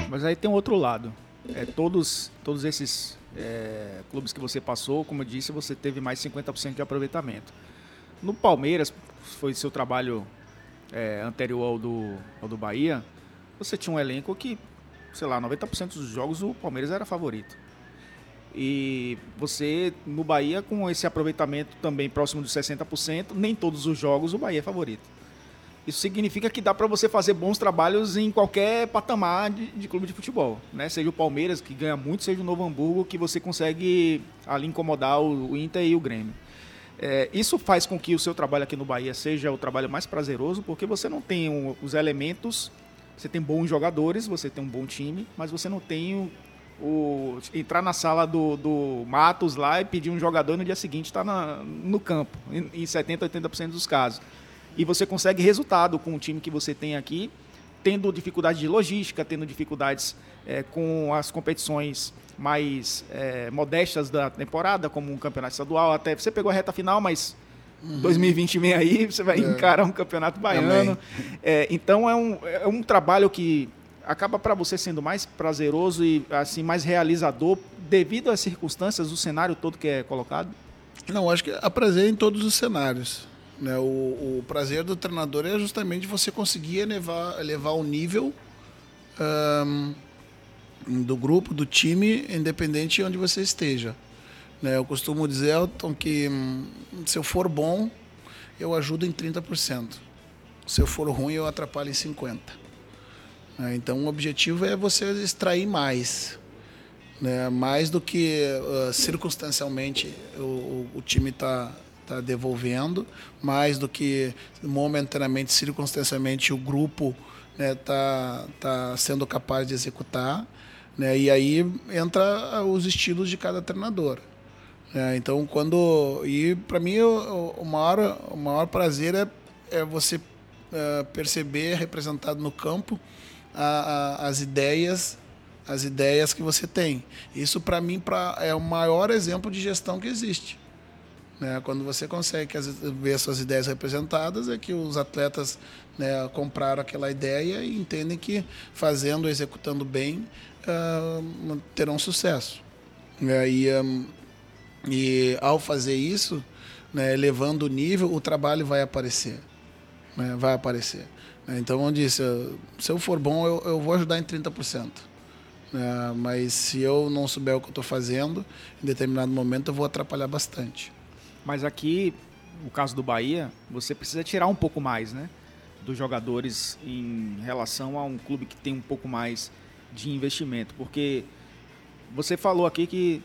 Mas aí tem um outro lado. É, todos, todos esses é, clubes que você passou, como eu disse, você teve mais 50% de aproveitamento. No Palmeiras, foi seu trabalho é, anterior ao do, ao do Bahia, você tinha um elenco que, sei lá, 90% dos jogos o Palmeiras era favorito. E você, no Bahia, com esse aproveitamento também próximo dos 60%, nem todos os jogos o Bahia é favorito. Isso significa que dá para você fazer bons trabalhos em qualquer patamar de, de, clube de futebol, né? Seja o Palmeiras que ganha muito, seja o Novo Hamburgo que você consegue ali incomodar o, o Inter e o Grêmio. É, isso faz com que o seu trabalho aqui no Bahia seja o trabalho mais prazeroso, porque você não tem um, os elementos, você tem bons jogadores, você tem um bom time, mas você não tem o, o entrar na sala do, do, Matos lá e pedir um jogador no dia seguinte está no campo, em, em 70%, 80% dos casos e você consegue resultado com o time que você tem aqui, tendo dificuldade de logística, tendo dificuldades é, com as competições mais é, modestas da temporada, como um campeonato estadual. Até você pegou a reta final, mas uhum. 2020 vem aí, você vai é. encarar um campeonato baiano. É, então é um, é um trabalho que acaba para você sendo mais prazeroso e assim mais realizador devido às circunstâncias, o cenário todo que é colocado. Não, acho que há prazer em todos os cenários. Né? O, o, prazer do treinador é justamente você conseguir elevar, elevar o nível um, do grupo, do time, independente de onde você esteja. Né? Eu costumo dizer, Elton, que hum, se eu for bom, eu ajudo em 30%. Se eu for ruim, eu atrapalho em 50%. Né? Então, o objetivo é você extrair mais. Né? Mais do que uh, circunstancialmente o, o, o time está está devolvendo, mais do que momentaneamente, circunstancialmente, o grupo está né, tá, tá sendo capaz de executar. Né, e aí entra os estilos de cada treinador. Né, então, quando. E para mim, o, o, maior, o maior prazer é, é você é, perceber representado no campo a, a, as ideias as ideias que você tem. Isso, para mim, pra, é o maior exemplo de gestão que existe. Né? Quando você consegue ver suas ideias representadas, é que os atletas né, compraram aquela ideia e entendem que fazendo, executando bem, uh, terão sucesso. Né? E, um, e ao fazer isso, né, elevando o nível, o trabalho vai aparecer. Né? Vai aparecer. Então, eu disse, se eu for bom, eu, eu vou ajudar em 30%. É, mas se eu não souber o que eu estou fazendo, em determinado momento eu vou atrapalhar bastante. Mas aqui, no caso do Bahia, você precisa tirar um pouco mais, né? Dos jogadores em relação a um clube que tem um pouco mais de investimento. Porque você falou aqui que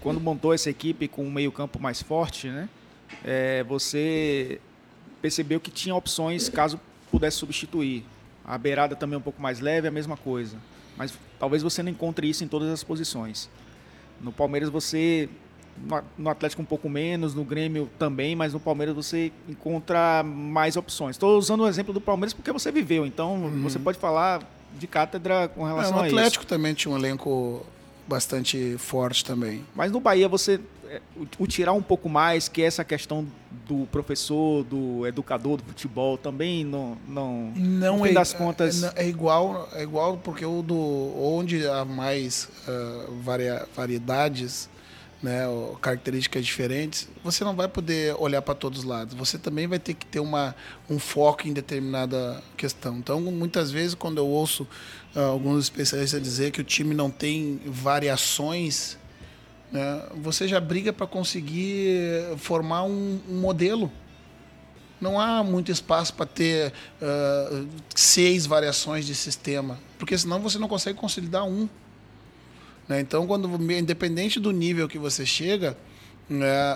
quando montou essa equipe com um meio-campo mais forte, né? É, você percebeu que tinha opções caso pudesse substituir. A beirada também é um pouco mais leve, a mesma coisa. Mas talvez você não encontre isso em todas as posições. No Palmeiras você no Atlético um pouco menos, no Grêmio também, mas no Palmeiras você encontra mais opções. Estou usando o exemplo do Palmeiras porque você viveu, então uhum. você pode falar de cátedra com relação é, a isso. O Atlético também tinha um elenco bastante forte também. Mas no Bahia você é, o tirar um pouco mais, que é essa questão do professor, do educador do futebol, também não não não no é, das contas é, é, igual é igual porque o do onde há mais uh, varia, variedades né, características diferentes, você não vai poder olhar para todos os lados. Você também vai ter que ter uma, um foco em determinada questão. Então, muitas vezes, quando eu ouço uh, alguns especialistas dizer que o time não tem variações, né, você já briga para conseguir formar um, um, modelo. Não há muito espaço para ter uh, seis variações de sistema, porque senão você não consegue consolidar um. Né? Então, quando independente do nível que você chega, né,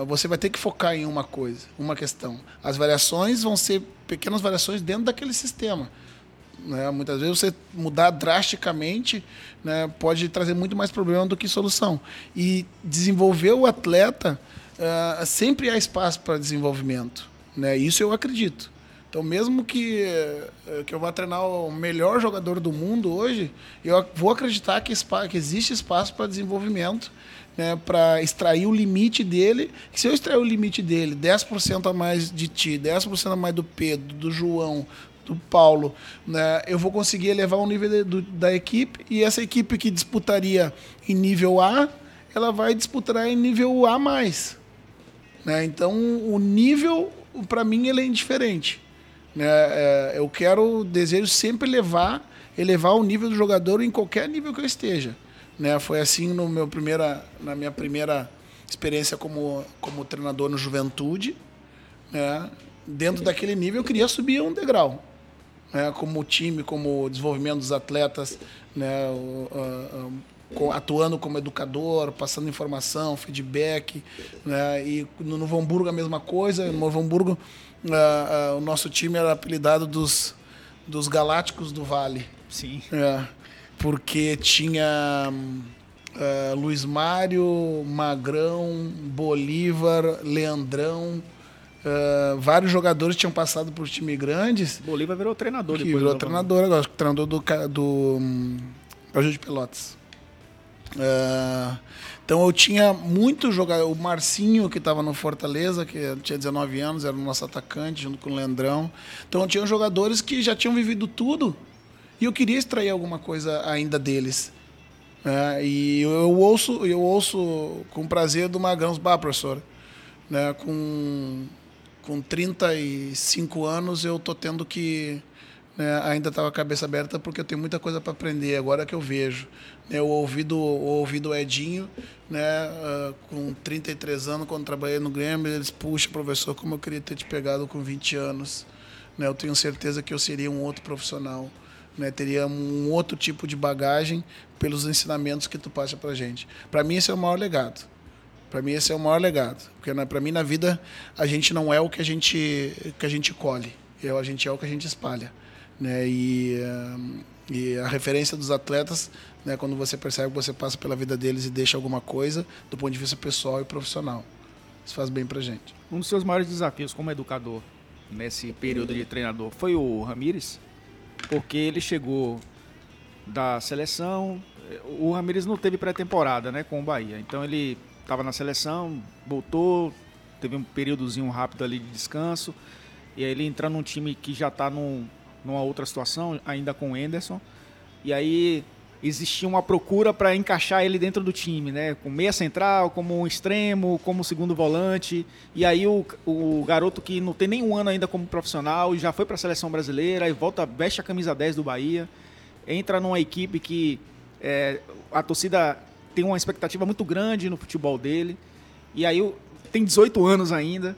uh, você vai ter que focar em uma coisa, uma questão. As variações vão ser pequenas variações dentro daquele sistema. Né? Muitas vezes você mudar drasticamente né, pode trazer muito mais problema do que solução. E desenvolver o atleta uh, sempre há espaço para desenvolvimento. Né? Isso eu acredito. Então, mesmo que, eh, que eu vá treinar o melhor jogador do mundo hoje, eu vou acreditar que, que existe espaço para desenvolvimento, né, para extrair o limite dele. Se eu extrair o limite dele, 10% a mais de ti, 10% a mais do Pedro, do João, do Paulo, né, eu vou conseguir elevar o nível de, do, da equipe e essa equipe que disputaria em nível A, ela vai disputar em nível A. Né? Então, o nível, para mim, ele é indiferente. Né? É, eu quero, desejo sempre levar, elevar o nível do jogador em qualquer nível que eu esteja. Né? Foi assim no meu primeira, na minha primeira experiência como, como treinador no Juventude. Né? Dentro daquele nível, eu queria subir um degrau né, como time, como desenvolvimento dos atletas, né, uh, uh, atuando como educador, passando informação, feedback. Né, e no Novo Hamburgo a mesma coisa. No Novo Hamburgo uh, o nosso time era apelidado dos, dos Galácticos do Vale. Sim. É, porque tinha Luiz Mário, Magrão, Bolívar, Leandrão. Uh, vários jogadores tinham passado por times grandes. Bolívar virou treinador que depois. Virou treinador agora, treinador do, do um, de Pelotas. Uh, então eu tinha muito jogador. O Marcinho, que estava no Fortaleza, que tinha 19 anos, era o nosso atacante, junto com o Leandrão. Então eu tinha jogadores que já tinham vivido tudo e eu queria extrair alguma coisa ainda deles. Uh, e eu, eu, ouço, eu ouço com prazer do Magrão, bah, professor, né, com com 35 anos eu tô tendo que né, ainda estava a cabeça aberta porque eu tenho muita coisa para aprender. Agora que eu vejo né, eu ouvi do, ouvi do Edinho né, uh, com 33 anos quando trabalhei no Grêmio eles puxa professor como eu queria ter te pegado com 20 anos né, eu tenho certeza que eu seria um outro profissional né, teria um outro tipo de bagagem pelos ensinamentos que tu passa para gente. Para mim esse é o maior legado. Para mim esse é o maior legado, porque né, para mim na vida a gente não é o que a gente que a gente colhe, eu a gente é o que a gente espalha, né? E, uh, e a referência dos atletas, né, quando você percebe que você passa pela vida deles e deixa alguma coisa do ponto de vista pessoal e profissional. Isso faz bem pra gente. Um dos seus maiores desafios como educador nesse período de treinador foi o Ramires, porque ele chegou da seleção, o Ramires não teve pré-temporada, né, com o Bahia. Então ele estava na seleção, voltou, teve um períodozinho rápido ali de descanso, e aí ele entra num time que já está num, numa outra situação, ainda com o Anderson, e aí existia uma procura para encaixar ele dentro do time, né? Com meia central, como um extremo, como segundo volante. E aí o, o garoto que não tem nenhum ano ainda como profissional, já foi para a seleção brasileira e volta, veste a camisa 10 do Bahia, entra numa equipe que é, a torcida tem uma expectativa muito grande no futebol dele. E aí tem 18 anos ainda,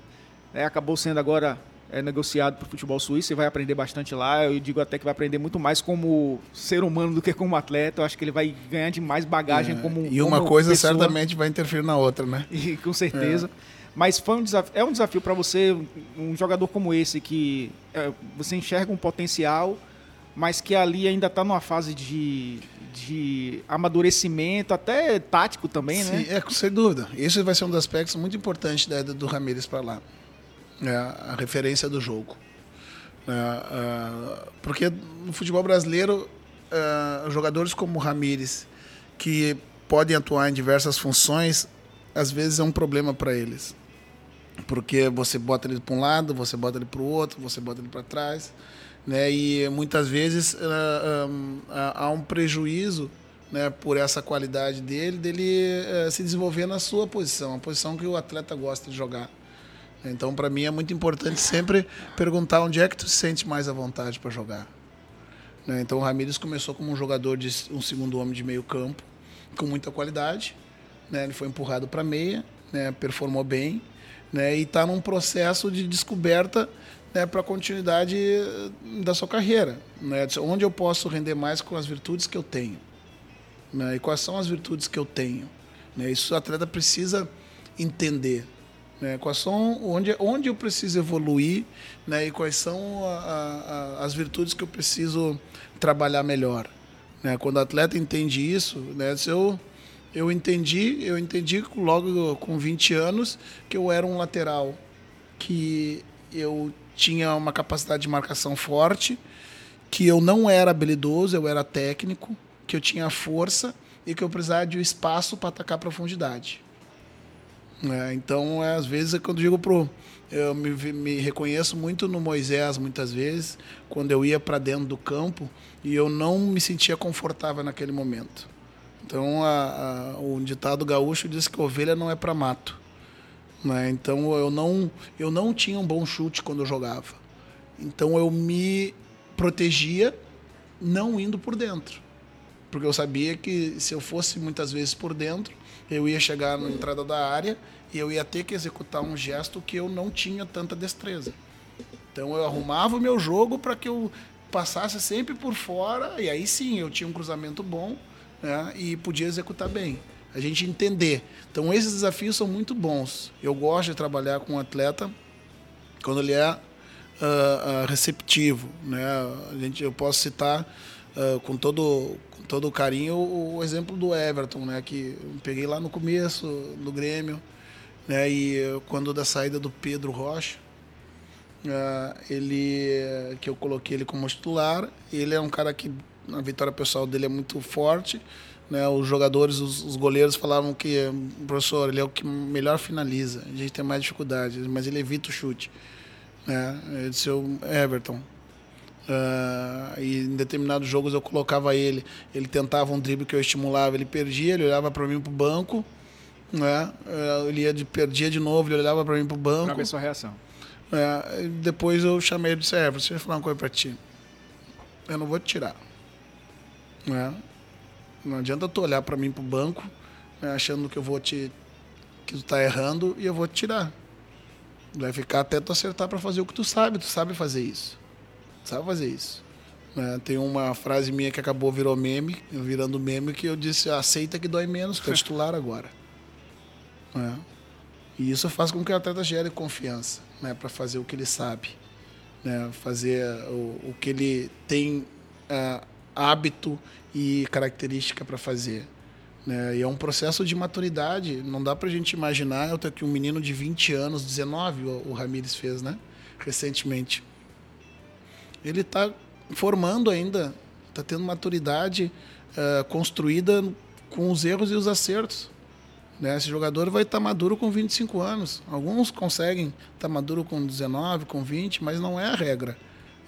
né, acabou sendo agora é, negociado para o futebol suíço e vai aprender bastante lá. Eu digo até que vai aprender muito mais como ser humano do que como atleta. Eu acho que ele vai ganhar de mais bagagem é, como E uma como coisa pessoa. certamente vai interferir na outra, né? <laughs> E, com certeza. É. Mas foi um desafio, é um desafio para você, um jogador como esse, que é, você enxerga um potencial, mas que ali ainda está numa fase de, de amadurecimento, até tático também, Sim, né? É, sem dúvida. Isso vai ser um dos aspectos muito importantes da do Ramires para lá. É a referência do jogo. É, é, porque no futebol brasileiro, é, jogadores como o Ramires, que podem atuar em diversas funções, às vezes é um problema para eles. Porque você bota ele para um lado, você bota ele para o outro, você bota ele para trás né? E muitas vezes um, há um prejuízo, né, por essa qualidade dele, dele se desenvolver na sua posição, a posição que o atleta gosta de jogar. Então, para mim é muito importante sempre perguntar onde é que tu se sente mais à vontade para jogar. Né? Então, o Ramírez começou como um jogador de um segundo homem de meio campo, com muita qualidade. Né? Ele foi empurrado para meia, né? performou bem, e está num processo de descoberta né, para a continuidade da sua carreira. Né? Onde eu posso render mais com as virtudes que eu tenho. Né? E quais são as virtudes que eu tenho? Isso o atleta precisa entender. Né? Quais são, onde, onde eu preciso evoluir né? e quais são a, a, as virtudes que eu preciso trabalhar melhor. Né? Quando o atleta entende isso, né? se eu, eu entendi, eu entendi logo com 20 anos que eu era um lateral, que eu tinha uma capacidade de marcação forte, que eu não era habilidoso, eu era técnico, que eu tinha força e que eu precisava de um espaço para atacar a profundidade. É, então, é, às vezes, é quando eu digo pro. Eu me, me, reconheço muito no Moisés, muitas vezes, quando eu ia para dentro do campo e eu não me sentia confortável naquele momento. Então, a, a, o ditado gaúcho diz que ovelha não é para mato. Né? Então, eu não, eu não tinha um bom chute quando eu jogava. Então, eu me protegia não indo por dentro. Porque eu sabia que se eu fosse muitas vezes por dentro, eu ia chegar na entrada da área e eu ia ter que executar um gesto que eu não tinha tanta destreza. Então eu arrumava o meu jogo para que eu passasse sempre por fora e aí sim eu tinha um cruzamento bom né, e podia executar bem. A gente entender. Então esses desafios são muito bons. Eu gosto de trabalhar com um atleta quando ele é uh, receptivo. Né? A gente, eu posso citar uh, com todo todo o carinho o, exemplo do Everton, né, que peguei lá no começo do Grêmio, né, e quando da saída do Pedro Rocha, uh, ele que eu coloquei ele como titular, ele é um cara que a vitória pessoal dele é muito forte, né, os jogadores, os, os goleiros falavam que professor, ele é o que melhor finaliza, a gente tem mais dificuldade, mas ele evita o chute, né, eu disse, Everton, Uh, e em determinados jogos eu colocava ele, ele tentava um drible que eu estimulava, ele perdia, ele olhava para mim para o banco, né? Uh, ele ia de, perdia de novo, ele olhava para mim para o banco. Para ver sua reação. Uh, depois eu chamei ele e disse: É, você vai falar uma coisa para ti. Eu não vou te tirar. Né? Não adianta tu olhar para mim para o banco, né, achando que eu vou te. que tu tá errando e eu vou te tirar. Vai ficar até tu acertar para fazer o que tu sabe, tu sabe fazer isso sabe fazer isso. É, tem uma frase minha que acabou virou meme, virando meme, que eu disse, aceita que dói menos, que é titular agora. É. E isso faz com que o atleta gere confiança né, para fazer o que ele sabe, né, fazer o, o que ele tem é, hábito e característica para fazer. Né? E é um processo de maturidade, não dá para a gente imaginar, eu tenho aqui um menino de 20 anos, 19 o, o Ramires fez, né, recentemente ele está formando ainda, está tendo maturidade uh, construída com os erros e os acertos. Né? Esse jogador vai estar tá maduro com 25 anos. Alguns conseguem estar tá maduro com 19, com 20, mas não é a regra.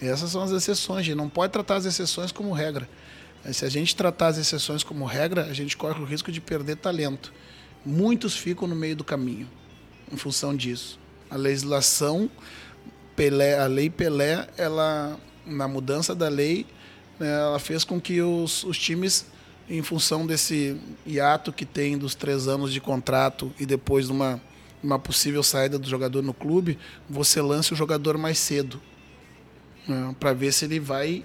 Essas são as exceções. A gente não pode tratar as exceções como regra. Se a gente tratar as exceções como regra, a gente corre o risco de perder talento. Muitos ficam no meio do caminho em função disso. A legislação Pelé, a lei Pelé, ela na mudança da lei, né, ela fez com que os, os times, em função desse hiato que tem dos três anos de contrato e depois de uma, uma possível saída do jogador no clube, você lance o jogador mais cedo, né, para ver se ele vai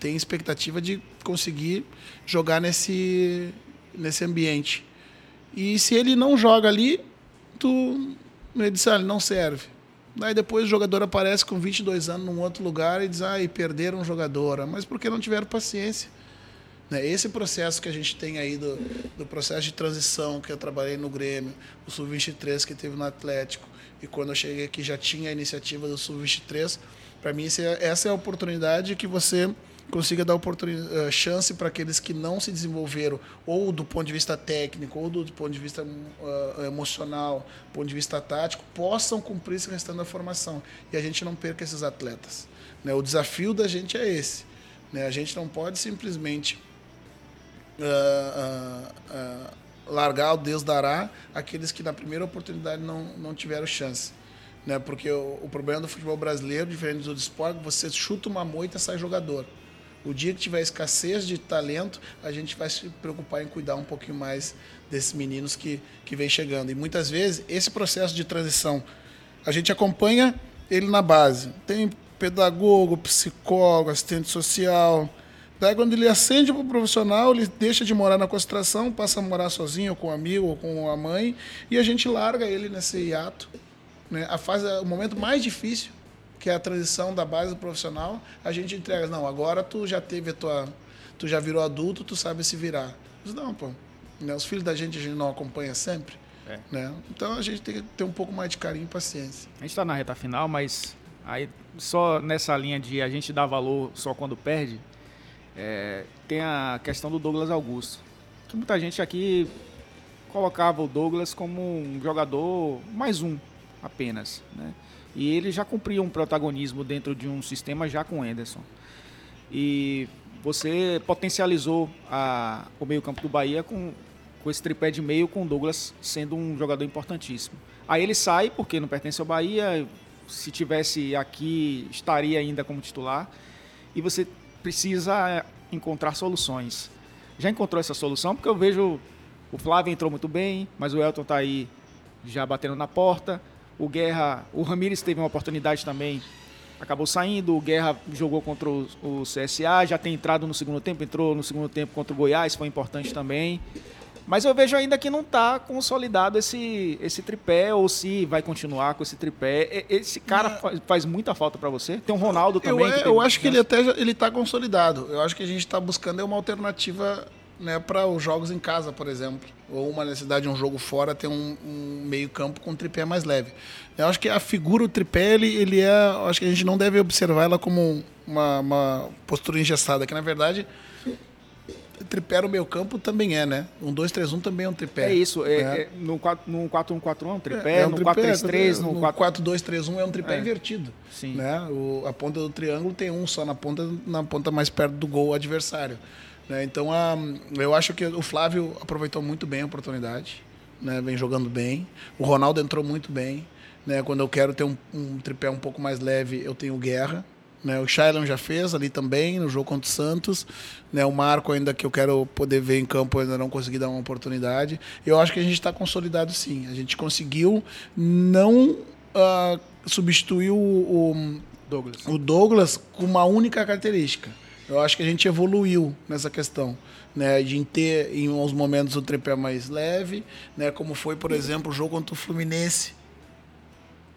tem expectativa de conseguir jogar nesse nesse ambiente. E se ele não joga ali, tu ele diz, ah, ele não serve. Daí depois o jogador aparece com 22 anos num outro lugar e diz, ah, e perderam um jogador. Mas porque não tiveram paciência. Né? Esse processo que a gente tem aí do, do processo de transição que eu trabalhei no Grêmio, o Sub-23 que teve no Atlético, e quando eu cheguei aqui já tinha a iniciativa do Sub-23, para mim é, essa é a oportunidade que você consiga dar uh, chance para aqueles que não se desenvolveram, ou do ponto de vista técnico, ou do ponto de vista uh, emocional, ponto de vista tático, possam cumprir esse restante da formação. E a gente não perca esses atletas. Né? O desafio da gente é esse. Né? A gente não pode simplesmente uh, largar o Deus dará aqueles que na primeira oportunidade não, não tiveram chance. Né? Porque o, o problema do futebol brasileiro, diferente do esporte, você chuta uma moita e sai jogador. O dia que tiver escassez de talento, a gente vai se preocupar em cuidar um pouquinho mais desses meninos que, que vem chegando. E muitas vezes, esse processo de transição, a gente acompanha ele na base. Tem pedagogo, psicólogo, assistente social. Daí quando ele acende para o profissional, ele deixa de morar na concentração, passa a morar sozinho, ou com um amigo, ou com a mãe, e a gente larga ele nesse hiato. Né? A fase, o momento mais difícil, que é a transição da base do profissional, a gente entrega, não, agora tu já teve a tua, tu já virou adulto, tu sabe se virar. Mas não, pô, né? os filhos da gente a gente não acompanha sempre. É. Né? Então a gente tem que ter um pouco mais de carinho e paciência. A gente está na reta final, mas aí só nessa linha de a gente dar valor só quando perde, é, tem a questão do Douglas Augusto. Que muita gente aqui colocava o Douglas como um jogador mais um apenas. Né? E ele já cumpria um protagonismo dentro de um sistema já com o Anderson. E você potencializou a, o meio-campo do Bahia com com esse tripé de meio com o Douglas sendo um jogador importantíssimo. Aí ele sai porque não pertence ao Bahia, se tivesse aqui estaria ainda como titular e você precisa encontrar soluções. Já encontrou essa solução? Porque eu vejo o Flávio entrou muito bem, mas o Elton está aí já batendo na porta. O Guerra, o Ramires teve uma oportunidade também, acabou saindo. O Guerra jogou contra o, o CSA, já tem entrado no segundo tempo, entrou no segundo tempo contra o Goiás, foi importante também. Mas eu vejo ainda que não está consolidado esse, esse tripé, ou se vai continuar com esse tripé. Esse cara faz, faz muita falta para você? Tem um Ronaldo também. Eu, eu acho que ele até ele está consolidado. Eu acho que a gente está buscando é uma alternativa né, para os jogos em casa, por exemplo. Ou uma necessidade de um jogo fora ter um, um meio-campo com um tripé mais leve. Eu acho que a figura, o tripé, ele, ele é. acho que a gente não deve observar ela como uma, uma postura engessada, que na verdade tripé no meio campo também é, né? Um 2-3-1 também é um tripé. É isso. É, é. é no 4-1-4-1 é um tripé, é, um no 4-3-3, no 4-2-3-1 é um tripé invertido. Sim. Né? O, a ponta do triângulo tem um só na ponta, na ponta mais perto do gol adversário. Né? Então, a, eu acho que o Flávio aproveitou muito bem a oportunidade, né? vem jogando bem. O Ronaldo entrou muito bem. Né? Quando eu quero ter um, um tripé um pouco mais leve, eu tenho Guerra. Né? O Shailon já fez ali também, no jogo contra o Santos. Né? O Marco, ainda que eu quero poder ver em campo, ainda não consegui dar uma oportunidade. Eu acho que a gente está consolidado sim. A gente conseguiu não uh, substituir o, o, Douglas. o Douglas com uma única característica. Eu acho que a gente evoluiu nessa questão. Né, de ter em uns momentos o tripé mais leve, né, como foi, por exemplo, o jogo contra o Fluminense,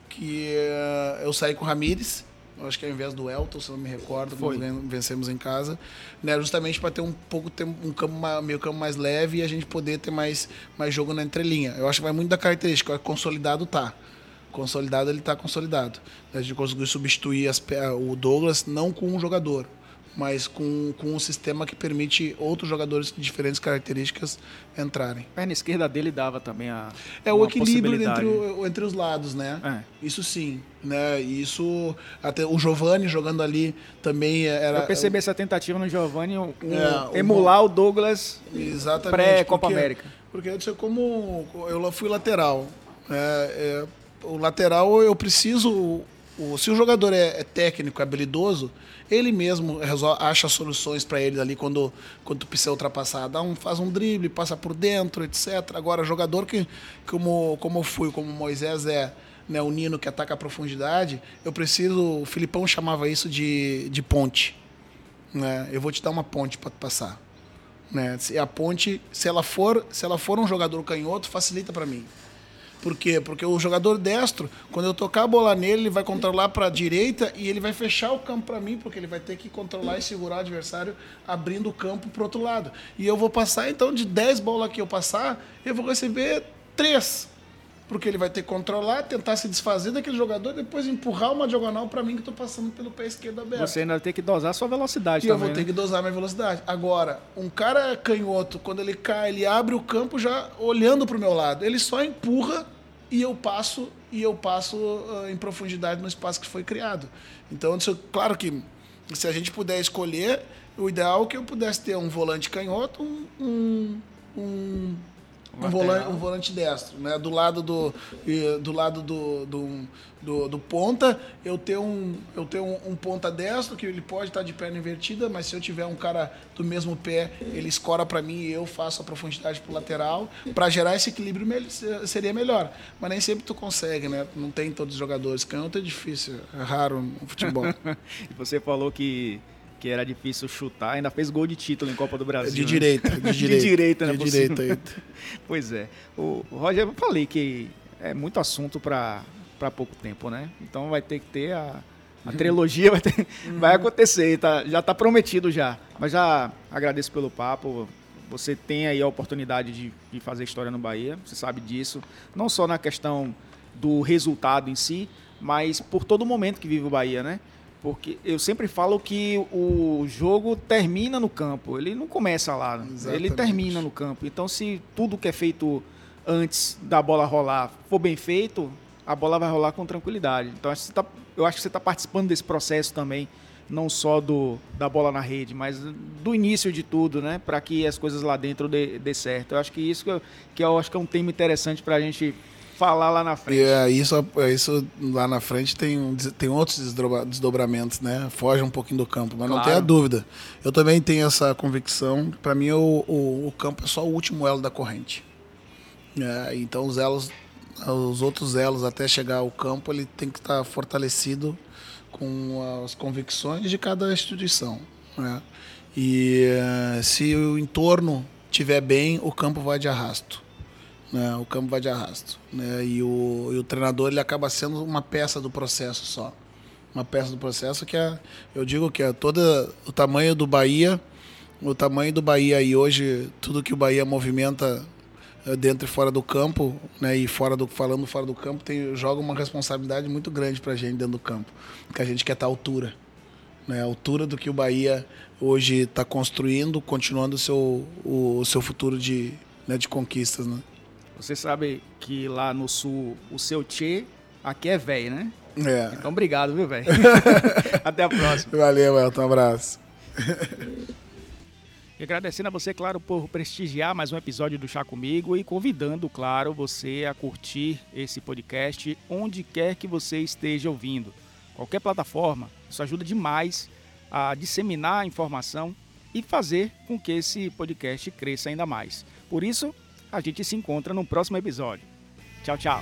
que uh, eu saí com o Ramires, acho que ao invés do Elton, se não me recordo, Foi. vencemos em casa, né, justamente para ter um pouco ter um campo meio campo mais leve e a gente poder ter mais, mais jogo na entrelinha. Eu acho que vai muito da característica, consolidado tá. Consolidado ele está consolidado. A gente conseguiu substituir as, o Douglas não com um jogador, mas com, com um sistema que permite outros jogadores de diferentes características entrarem. A perna esquerda dele dava também a. É o equilíbrio entre, o, entre os lados, né? É. Isso sim. Né? Isso. Até o Giovanni jogando ali também era. Eu percebi essa tentativa no Giovanni um, é, emular o Douglas pré-Copa América. Porque eu disse, como eu fui lateral. É, é, o lateral eu preciso. O, se o jogador é, é técnico, é habilidoso, ele mesmo acha soluções para ele ali quando, quando tu precisa ultrapassar. Dá um, faz um drible, passa por dentro, etc. Agora, jogador que, como, como eu fui, como Moisés é, né, o Nino que ataca a profundidade, eu preciso. O Filipão chamava isso de, de ponte. Né? Eu vou te dar uma ponte para passar. Né? Se a ponte, se ela for, se ela for um jogador canhoto, facilita para mim. Por quê? Porque o jogador destro, quando eu tocar a bola nele, ele vai controlar para a direita e ele vai fechar o campo para mim, porque ele vai ter que controlar e segurar o adversário abrindo o campo para outro lado. E eu vou passar, então, de 10 bolas que eu passar, eu vou receber 3. Porque ele vai ter que controlar, tentar se desfazer daquele jogador e depois empurrar uma diagonal para mim que estou passando pelo pé esquerdo aberto. Você ainda tem que dosar a sua velocidade e também. eu vou ter né? que dosar a minha velocidade. Agora, um cara canhoto, quando ele cai, ele abre o campo já olhando para o meu lado. Ele só empurra e eu passo e eu passo uh, em profundidade no espaço que foi criado. Então, isso, claro que se a gente puder escolher, o ideal é que eu pudesse ter um volante canhoto, um, um um volante, um volante destro, né? Do lado do, do lado do, do, do, do ponta, eu tenho, um, eu tenho um, um, ponta destro que ele pode estar de perna invertida, mas se eu tiver um cara do mesmo pé, ele escora para mim e eu faço a profundidade pro lateral. Para gerar esse equilíbrio seria melhor, mas nem sempre tu consegue, né? Não tem todos os jogadores. Canhoto é difícil, é raro no futebol. <laughs> e você falou que que era difícil chutar, ainda fez gol de título em Copa do Brasil. De né? direita, de <laughs> direita. de direita, né? De direita. <laughs> Pois é. O, o Roger, eu falei que é muito assunto para pouco tempo, né? Então vai ter que ter a, a trilogia, <laughs> vai, ter- vai acontecer, tá, já está prometido já. Mas já agradeço pelo papo. Você tem aí a oportunidade de, de fazer história no Bahia, você sabe disso. Não só na questão do resultado em si, mas por todo o momento que vive o Bahia, né? Porque eu sempre falo que o jogo termina no campo, ele não começa lá, ele Exatamente. termina no campo. Então, se tudo que é feito antes da bola rolar for bem feito, a bola vai rolar com tranquilidade. Então, acho tá- eu acho que você está participando desse processo também, não só do, da bola na rede, mas do início de tudo, né? Para que as coisas lá dentro dê, dê certo. Eu acho que isso que eu, que eu acho que é um tema interessante para a gente falar lá na frente. E é, isso, é, isso lá na frente tem, tem outros desdobra- desdobramentos, né? Foge um pouquinho do campo, mas não Claro. tenha dúvida. Eu também tenho essa convicção. Para mim, o, o, o campo é só o último elo da corrente. É, então, os elos, os outros elos até chegar ao campo, ele tem que estar fortalecido com as convicções de cada instituição. né? E eh, se o entorno tiver bem, o campo vai de arrasto né? O campo vai de arrasto, né? E o, e o treinador ele acaba sendo uma peça do processo só, uma peça do processo que é, eu digo que é toda o tamanho do Bahia, o tamanho do Bahia e hoje tudo que o Bahia movimenta eh, dentro e fora do campo, né? E fora do falando fora do campo tem joga uma responsabilidade muito grande para a gente dentro do campo, que a gente quer estar à altura, né? A altura do que o Bahia hoje está construindo, continuando o seu o, seu futuro de né, de conquistas, né? Você sabe que lá no sul o seu Tchê, aqui é velho, né? É. Então obrigado, viu, velho? <laughs> Até a próxima. Valeu, Elton. Um abraço. E agradecendo a você, claro, por prestigiar mais um episódio do Chá Comigo e convidando, claro, você a curtir esse podcast onde quer que você esteja ouvindo. Qualquer plataforma, isso ajuda demais a disseminar a informação e fazer com que esse podcast cresça ainda mais. Por isso, a gente se encontra no próximo episódio. Tchau, tchau.